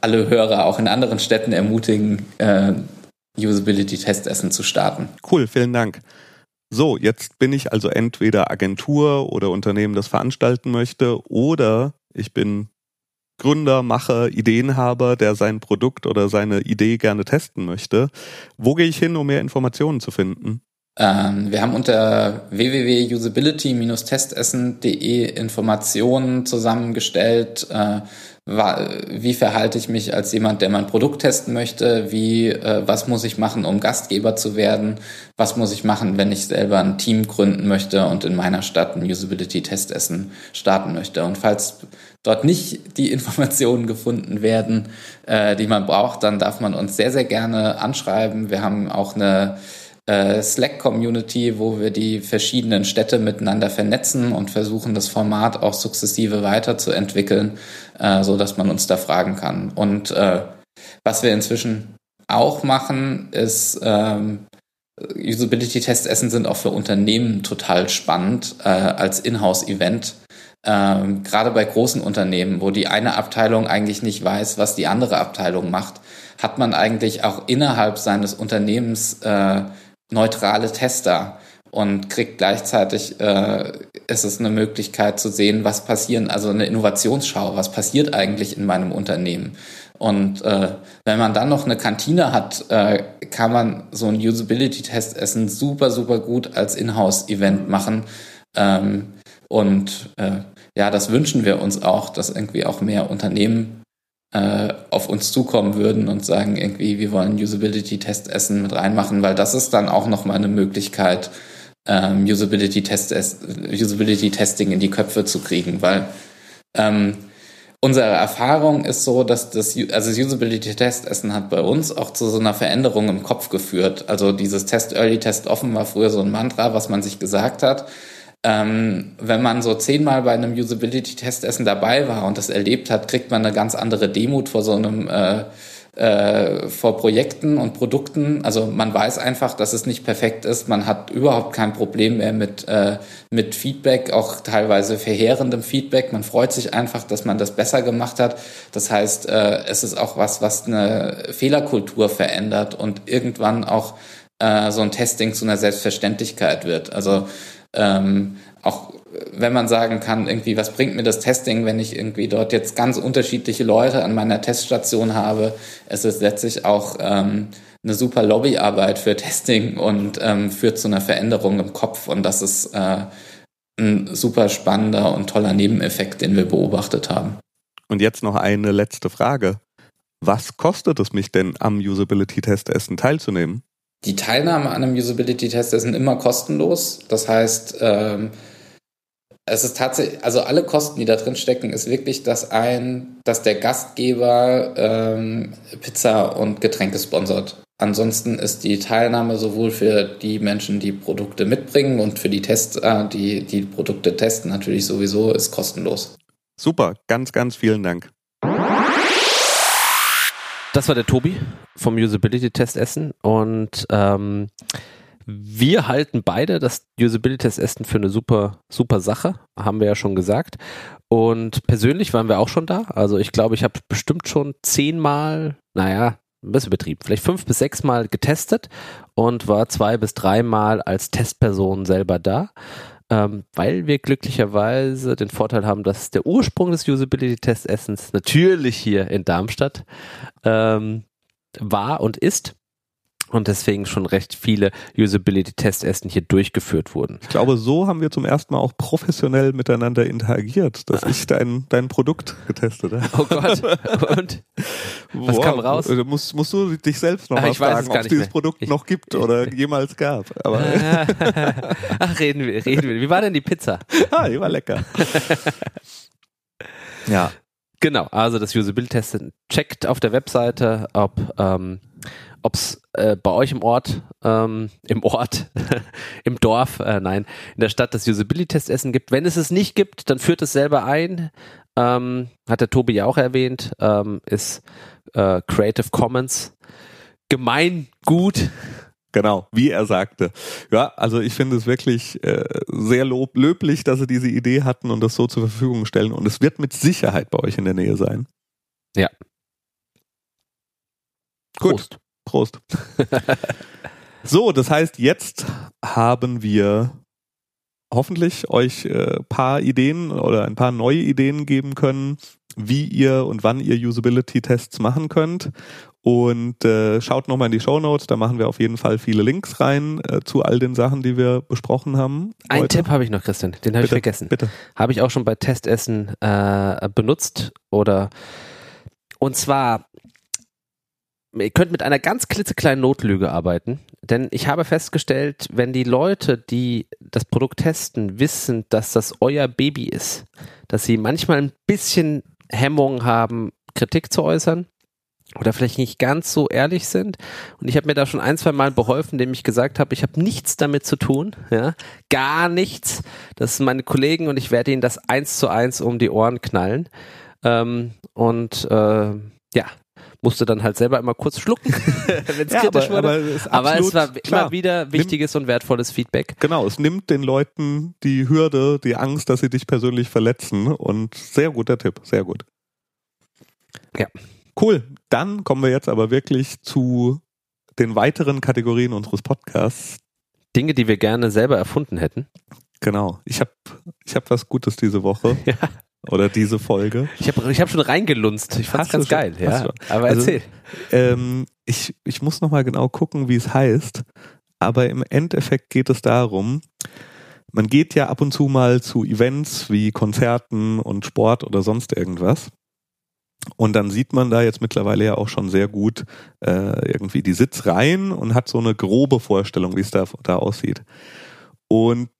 alle Hörer auch in anderen Städten ermutigen, äh, Usability-Testessen zu starten. Cool, vielen Dank. So, jetzt bin ich also entweder Agentur oder Unternehmen, das veranstalten möchte, oder ich bin Gründer, Macher, Ideenhaber, der sein Produkt oder seine Idee gerne testen möchte. Wo gehe ich hin, um mehr Informationen zu finden? Ähm, wir haben unter www.usability-testessen.de Informationen zusammengestellt, äh, wie verhalte ich mich als jemand, der mein Produkt testen möchte, wie, äh, was muss ich machen, um Gastgeber zu werden, was muss ich machen, wenn ich selber ein Team gründen möchte und in meiner Stadt ein Usability-Testessen starten möchte. Und falls dort nicht die [LAUGHS] Informationen gefunden werden, äh, die man braucht, dann darf man uns sehr, sehr gerne anschreiben. Wir haben auch eine äh, Slack-Community, wo wir die verschiedenen Städte miteinander vernetzen und versuchen, das Format auch sukzessive weiterzuentwickeln, äh, so dass man uns da fragen kann. Und äh, was wir inzwischen auch machen, ist ähm, Usability-Testessen sind auch für Unternehmen total spannend äh, als Inhouse-Event. Ähm, Gerade bei großen Unternehmen, wo die eine Abteilung eigentlich nicht weiß, was die andere Abteilung macht, hat man eigentlich auch innerhalb seines Unternehmens äh, neutrale Tester und kriegt gleichzeitig, äh, ist es eine Möglichkeit zu sehen, was passieren, also eine Innovationsschau, was passiert eigentlich in meinem Unternehmen. Und äh, wenn man dann noch eine Kantine hat, äh, kann man so ein Usability-Testessen super, super gut als Inhouse-Event machen. Ähm, und äh, ja, das wünschen wir uns auch, dass irgendwie auch mehr Unternehmen äh, auf uns zukommen würden und sagen irgendwie, wir wollen Usability-Testessen mit reinmachen, weil das ist dann auch nochmal eine Möglichkeit, ähm, Usability-Testing Usability in die Köpfe zu kriegen, weil ähm, unsere Erfahrung ist so, dass das, also das Usability-Testessen hat bei uns auch zu so einer Veränderung im Kopf geführt. Also dieses Test Early, Test Offen war früher so ein Mantra, was man sich gesagt hat. Ähm, wenn man so zehnmal bei einem Usability-Testessen dabei war und das erlebt hat, kriegt man eine ganz andere Demut vor so einem äh, äh, vor Projekten und Produkten. Also man weiß einfach, dass es nicht perfekt ist. Man hat überhaupt kein Problem mehr mit, äh, mit Feedback, auch teilweise verheerendem Feedback. Man freut sich einfach, dass man das besser gemacht hat. Das heißt, äh, es ist auch was, was eine Fehlerkultur verändert und irgendwann auch äh, so ein Testing zu einer Selbstverständlichkeit wird. Also ähm, auch wenn man sagen kann, irgendwie, was bringt mir das Testing, wenn ich irgendwie dort jetzt ganz unterschiedliche Leute an meiner Teststation habe. Es ist letztlich auch ähm, eine super Lobbyarbeit für Testing und ähm, führt zu einer Veränderung im Kopf. Und das ist äh, ein super spannender und toller Nebeneffekt, den wir beobachtet haben. Und jetzt noch eine letzte Frage. Was kostet es mich denn, am Usability-Testessen teilzunehmen? Die Teilnahme an einem Usability-Test ist immer kostenlos. Das heißt, ähm, es ist tatsächlich, also alle Kosten, die da drin stecken, ist wirklich, dass ein, dass der Gastgeber ähm, Pizza und Getränke sponsert. Ansonsten ist die Teilnahme sowohl für die Menschen, die Produkte mitbringen und für die Tester, die die Produkte testen, natürlich sowieso, ist kostenlos. Super, ganz, ganz vielen Dank. Das war der Tobi vom Usability-Test Essen und ähm, wir halten beide das Usability-Test Essen für eine super, super Sache, haben wir ja schon gesagt. Und persönlich waren wir auch schon da. Also ich glaube, ich habe bestimmt schon zehnmal, naja, ein bisschen Betrieb, vielleicht fünf bis sechs Mal getestet und war zwei bis dreimal als Testperson selber da ähm, weil wir glücklicherweise den Vorteil haben, dass der Ursprung des Usability-Test-Essens natürlich hier in Darmstadt ähm, war und ist und deswegen schon recht viele Usability-Testessen hier durchgeführt wurden. Ich glaube, so haben wir zum ersten Mal auch professionell miteinander interagiert, dass ich dein, dein Produkt getestet habe. Oh Gott. Und? Was kam raus? Also musst, musst du dich selbst noch Ach, mal fragen, ob es dieses mehr. Produkt ich, noch gibt oder jemals gab. Aber [LAUGHS] Ach, reden wir, reden wir. Wie war denn die Pizza? [LAUGHS] Ah, die war lecker. [LAUGHS] ja. Genau, also das Usability-Test checkt auf der Webseite, ob ähm, ob es äh, bei euch im Ort, ähm, im Ort, [LAUGHS] im Dorf, äh, nein, in der Stadt das Usability-Test-Essen gibt. Wenn es es nicht gibt, dann führt es selber ein. Ähm, hat der Tobi ja auch erwähnt, ähm, ist äh, Creative Commons Gemeingut. Genau, wie er sagte. Ja, also ich finde es wirklich äh, sehr lob, löblich, dass sie diese Idee hatten und das so zur Verfügung stellen. Und es wird mit Sicherheit bei euch in der Nähe sein. Ja. Gut. Prost. Prost. so, das heißt, jetzt haben wir hoffentlich euch äh, paar Ideen oder ein paar neue Ideen geben können, wie ihr und wann ihr Usability-Tests machen könnt. Und äh, schaut nochmal in die Show Notes, da machen wir auf jeden Fall viele Links rein äh, zu all den Sachen, die wir besprochen haben. Ein heute. Tipp habe ich noch, Christian, den habe ich vergessen. Bitte. Habe ich auch schon bei Testessen äh, benutzt oder und zwar ihr könnt mit einer ganz klitzekleinen Notlüge arbeiten, denn ich habe festgestellt, wenn die Leute, die das Produkt testen, wissen, dass das euer Baby ist, dass sie manchmal ein bisschen Hemmung haben, Kritik zu äußern oder vielleicht nicht ganz so ehrlich sind. Und ich habe mir da schon ein, zwei Mal beholfen, indem ich gesagt habe, ich habe nichts damit zu tun, ja, gar nichts. Das sind meine Kollegen und ich werde ihnen das eins zu eins um die Ohren knallen. Ähm, und äh, ja, musste dann halt selber immer kurz schlucken, [LAUGHS] wenn es Ja, kritisch aber, wurde. aber, Aber es war klar. immer wieder wichtiges und wertvolles Feedback. Genau, es nimmt den Leuten die Hürde, die Angst, dass sie dich persönlich verletzen. Und sehr guter Tipp, sehr gut. Ja. Cool. Dann kommen wir jetzt aber wirklich zu den weiteren Kategorien unseres Podcasts. Dinge, die wir gerne selber erfunden hätten. Genau. Ich habe ich hab was Gutes diese Woche [LAUGHS] Ja. Oder diese Folge. Ich habe ich hab schon reingelunzt. Ich fand's Hast ganz schon? geil. Ja. Aber Also- erzähl. Ähm, ich, ich muss nochmal genau gucken, wie es heißt. Aber im Endeffekt geht es darum, man geht ja ab und zu mal zu Events wie Konzerten und Sport oder sonst irgendwas. Und dann sieht man da jetzt mittlerweile ja auch schon sehr gut äh, irgendwie die Sitzreihen und hat so eine grobe Vorstellung, wie es da, da aussieht. Und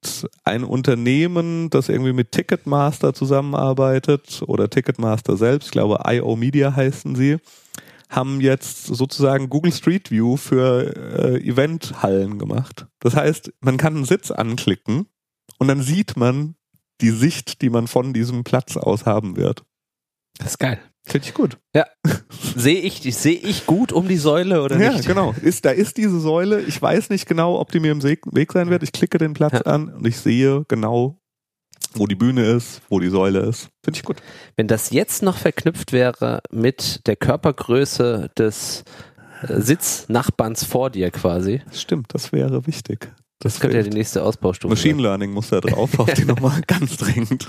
ein Unternehmen, das irgendwie mit Ticketmaster zusammenarbeitet oder Ticketmaster selbst, ich glaube IO Media heißen sie, haben jetzt sozusagen Google Street View für äh, Eventhallen gemacht. Das heißt, man kann einen Sitz anklicken und dann sieht man die Sicht, die man von diesem Platz aus haben wird. Das ist geil. Finde ich gut. Sehe ich, sehe ich gut um die Säule oder ja, nicht? genau. Ist, da ist diese Säule. Ich weiß nicht genau, ob die mir im Weg sein wird. Ich klicke den Platz Ja. an und ich sehe genau, wo die Bühne ist, wo die Säule ist. Finde ich gut. Wenn das jetzt noch verknüpft wäre mit der Körpergröße des äh, Sitznachbarns vor dir quasi, stimmt, das wäre wichtig. Das könnte ja die nächste Ausbaustufe Machine sein. Learning muss da drauf, [LAUGHS] auf die nochmal ganz dringend.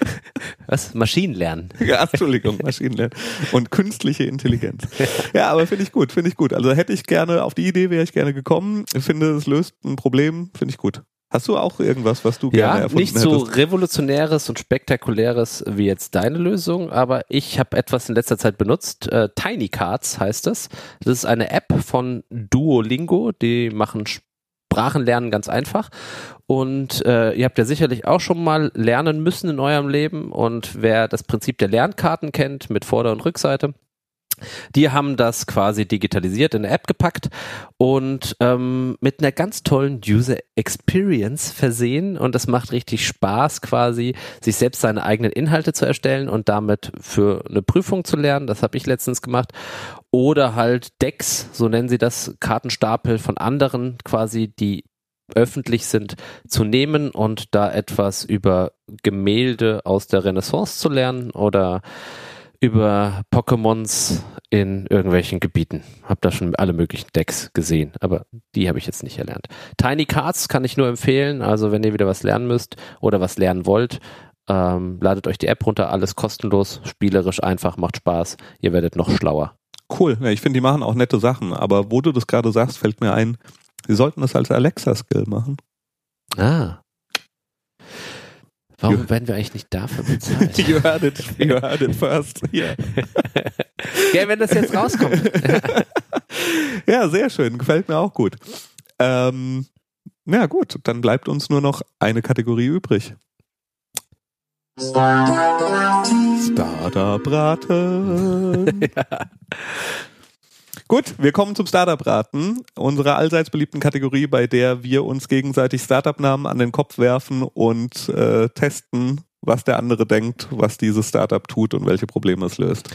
[LAUGHS] Was? Maschinenlernen. Ja, Entschuldigung, Maschinenlernen. Und künstliche Intelligenz. Ja, aber finde ich gut, finde ich gut. Also hätte ich gerne, auf die Idee wäre ich gerne gekommen. Ich finde, es löst ein Problem, finde ich gut. Hast du auch irgendwas, was du gerne Ja, erfunden nicht so hättest? revolutionäres und spektakuläres wie jetzt deine Lösung, aber ich habe etwas in letzter Zeit benutzt. Äh, Tiny Cards heißt es. Das ist eine App von Duolingo, die machen Sprachenlernen ganz einfach. Und äh, ihr habt ja sicherlich auch schon mal lernen müssen in eurem Leben. Und wer das Prinzip der Lernkarten kennt mit Vorder- und Rückseite, die haben das quasi digitalisiert in eine App gepackt und ähm, mit einer ganz tollen User Experience versehen und das macht richtig Spaß quasi, sich selbst seine eigenen Inhalte zu erstellen und damit für eine Prüfung zu lernen. Das habe ich letztens gemacht. Oder halt Decks, so nennen sie das, Kartenstapel von anderen quasi, die öffentlich sind, zu nehmen und da etwas über Gemälde aus der Renaissance zu lernen oder über Pokémons in irgendwelchen Gebieten. Hab da schon alle möglichen Decks gesehen, aber die habe ich jetzt nicht erlernt. Tiny Cards kann ich nur empfehlen, also wenn ihr wieder was lernen müsst oder was lernen wollt, ähm, ladet euch die App runter, alles kostenlos, spielerisch einfach, macht Spaß, ihr werdet noch schlauer. Cool. Ja, ich finde, die machen auch nette Sachen. Aber wo du das gerade sagst, fällt mir ein, sie sollten das als Alexa-Skill machen. Ah. Warum werden wir eigentlich nicht dafür [LAUGHS] bezahlt? You heard it, you heard it first. Hier. [LAUGHS] ja, wenn das jetzt rauskommt. [LAUGHS] Ja, sehr schön. Gefällt mir auch gut. Ähm, ja, gut. Dann bleibt uns nur noch eine Kategorie übrig. Startup-Raten. [LAUGHS] Gut, wir kommen zum Startup-Raten, unserer allseits beliebten Kategorie, bei der wir uns gegenseitig Startup-Namen an den Kopf werfen und äh, testen, was der andere denkt, was dieses Startup tut und welche Probleme es löst.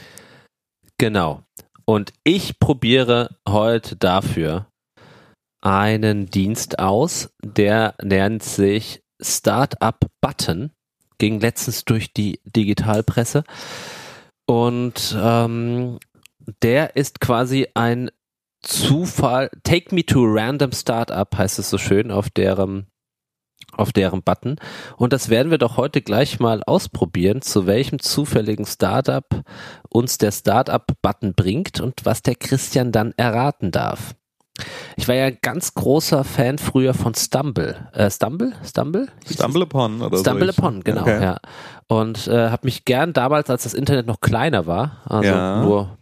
Genau. Und ich probiere heute dafür einen Dienst aus, der nennt sich Startup Button. Ging letztens durch die Digitalpresse. Und ähm, der ist quasi ein Zufall. Take me to random Startup heißt es so schön auf deren auf deren Button. Und das werden wir doch heute gleich mal ausprobieren, zu welchem zufälligen Startup uns der Startup-Button bringt und was der Christian dann erraten darf. Ich war ja ein ganz großer Fan früher von Stumble. Äh, Stumble? Stumble? Stumble Upon oder Stumble so. Upon, genau, Okay. ja. Und äh, habe mich gern damals, als das Internet noch kleiner war, also Ja. nur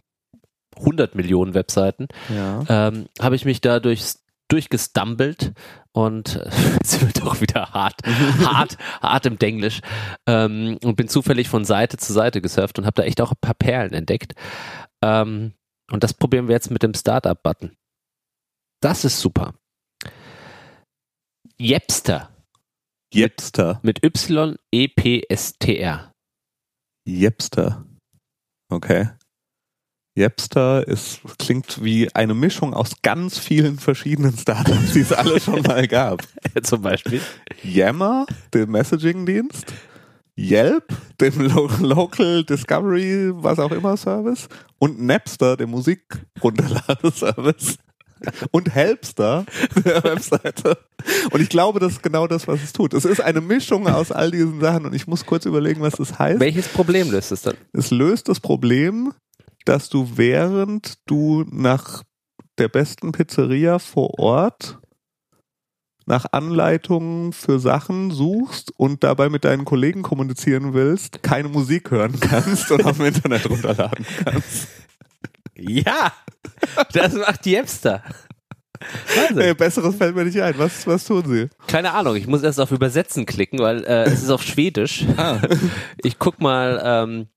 100 Millionen Webseiten, Ja. ähm, habe ich mich da durch, durchgestumbelt und äh, [LAUGHS] jetzt sind wir doch wieder hart, [LAUGHS] hart, hart im Denglisch ähm, und bin zufällig von Seite zu Seite gesurft und habe da echt auch ein paar Perlen entdeckt. Ähm, und das probieren wir jetzt mit dem Startup-Button. Das ist super. Jepster Jepster. mit Y-E-P-S-T-R. Jepster. Okay. Jepster ist, klingt wie eine Mischung aus ganz vielen verschiedenen Startups, die es alle schon mal gab. [LAUGHS] Zum Beispiel. Yammer, dem Messaging-Dienst. Yelp, dem Lo Local Discovery, was auch immer Service. Und Napster, dem Musikrunterladeservice. [LAUGHS] Und Helpster, der [LAUGHS] Webseite. Und ich glaube, das ist genau das, was es tut. Es ist eine Mischung aus all diesen Sachen und ich muss kurz überlegen, was das heißt. Welches Problem löst es dann? Es löst das Problem, dass du während du nach der besten Pizzeria vor Ort nach Anleitungen für Sachen suchst und dabei mit deinen Kollegen kommunizieren willst, keine Musik hören kannst und auf dem Internet runterladen kannst. [LAUGHS] Ja, das macht die Jepster. Wahnsinn. Besseres fällt mir nicht ein. Was, was tun sie? Keine Ahnung, ich muss erst auf Übersetzen klicken, weil äh, es ist auf Schwedisch. [LAUGHS] Ich guck mal, ähm,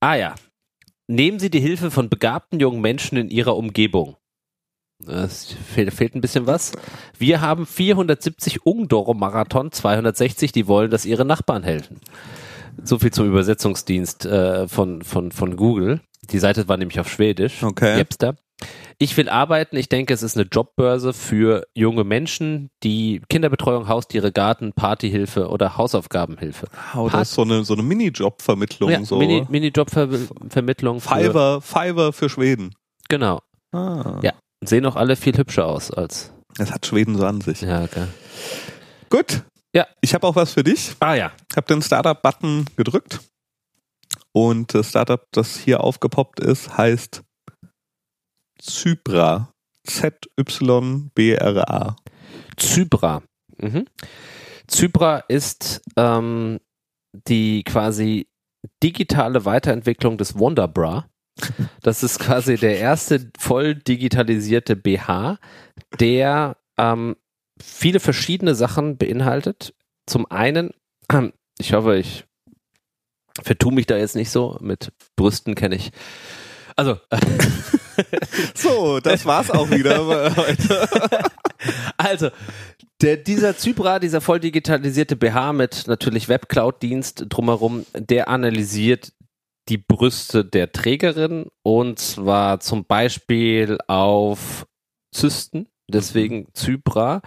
ah ja. Nehmen Sie die Hilfe von begabten jungen Menschen in Ihrer Umgebung. Es fehlt, fehlt ein bisschen was. Wir haben 470 Ungdoro-Marathon, 260, die wollen, dass ihre Nachbarn helfen. So viel zum Übersetzungsdienst äh, von, von, von Google. Die Seite war nämlich auf Schwedisch. Okay. Jepster. Ich will arbeiten. Ich denke, es ist eine Jobbörse für junge Menschen, die Kinderbetreuung, Haustiere, Garten, Partyhilfe oder Hausaufgabenhilfe. Oh, das ist so eine, so eine Minijob-Vermittlung. Ja, so. Mini, Mini-Job-Vermittlung. Fiverr, Fiverr für Schweden. Genau. Ah. Ja. Sehen auch alle viel hübscher aus als. Das hat Schweden so an sich. Ja, okay. Gut. Ja. Ich habe auch was für dich. Ah ja. Ich habe den Startup-Button gedrückt und das Startup, das hier aufgepoppt ist, heißt Zybra. Z-Y-B-R-A. Zybra. Mhm. Zybra ist ähm, die quasi digitale Weiterentwicklung des Wonderbra. Das ist quasi der erste voll digitalisierte BH, der ähm, viele verschiedene Sachen beinhaltet. Zum einen, [CLEARS THROAT] ich hoffe, ich vertue mich da jetzt nicht so, mit Brüsten kenne ich. Also, [LAUGHS] So, das war's auch wieder [LAUGHS] heute. Also, der, dieser Zybra, dieser voll digitalisierte BH mit natürlich Webcloud-Dienst drumherum, der analysiert die Brüste der Trägerin und zwar zum Beispiel auf Zysten, deswegen Zybra,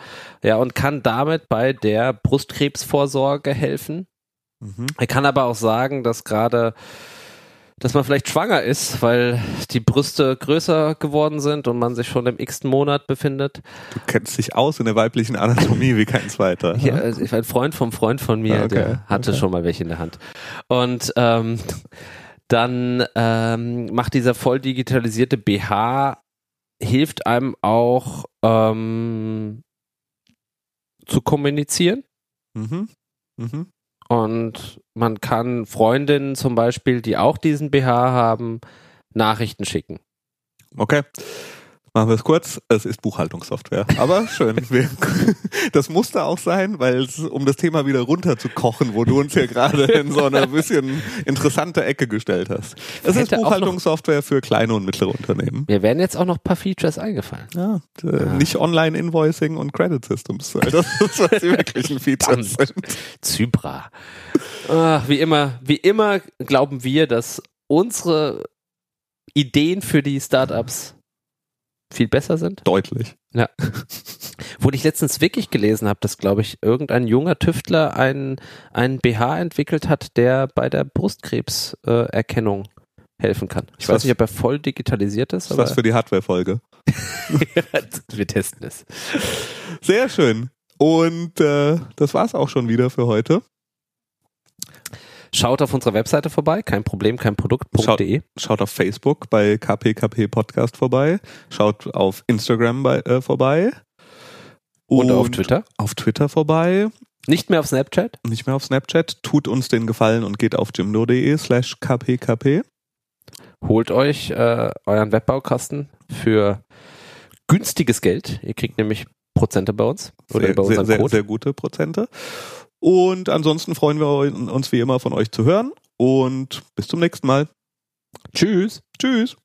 ja, und kann damit bei der Brustkrebsvorsorge helfen. Mhm. Er kann aber auch sagen, dass gerade, dass man vielleicht schwanger ist, weil die Brüste größer geworden sind und man sich schon im x Monat befindet. Du kennst dich aus in der weiblichen Anatomie wie kein zweiter. [LAUGHS] Ja, ne? also ein Freund vom Freund von mir, Ah, okay, der hatte okay. schon mal welche in der Hand. Und ähm, dann ähm, macht dieser voll digitalisierte BH, hilft einem auch ähm, zu kommunizieren. Mhm. Mhm. Und man kann Freundinnen zum Beispiel, die auch diesen BH haben, Nachrichten schicken. Okay. Machen wir es kurz. Es ist Buchhaltungssoftware. Aber [LAUGHS] schön. Das musste auch sein, weil es, um das Thema wieder runterzukochen, wo du uns hier gerade in so eine bisschen interessante Ecke gestellt hast. Es ist Buchhaltungssoftware für kleine und mittlere Unternehmen. Mir werden jetzt auch noch ein paar Features eingefallen. Ja, äh, nicht Online-Invoicing und Credit Systems. [LAUGHS] Das ist, was die wirklichen [LAUGHS] Features sind. Zybra. Ah, wie immer, wie immer glauben wir, dass unsere Ideen für die Startups viel besser sind. Deutlich. [LAUGHS] Wo ich letztens wirklich gelesen habe, dass, glaube ich, irgendein junger Tüftler einen, einen BH entwickelt hat, der bei der Brustkrebserkennung äh, helfen kann. Ich Ist weiß nicht, ob er voll digitalisiert ist, Das ist was für die Hardware-Folge. [LAUGHS] wir testen es. Sehr schön. Und äh, das war's auch schon wieder für heute. Schaut auf unserer Webseite vorbei, kein Problem, kein Produkt.de. Schaut auf Facebook bei KPKP Podcast vorbei. Schaut auf Instagram bei, äh, vorbei. Und, auf Twitter. Auf Twitter vorbei. Nicht mehr auf Snapchat? Nicht mehr auf Snapchat. Tut uns den Gefallen und geht auf jimdo.de slash kpkp. Holt euch äh, euren Webbaukasten für günstiges Geld. Ihr kriegt nämlich Prozente bei uns. Oder sehr, bei unserem sehr, Code. Sehr, sehr gute Prozente. Und ansonsten freuen wir uns wie immer von euch zu hören und bis zum nächsten Mal. Tschüss. Tschüss.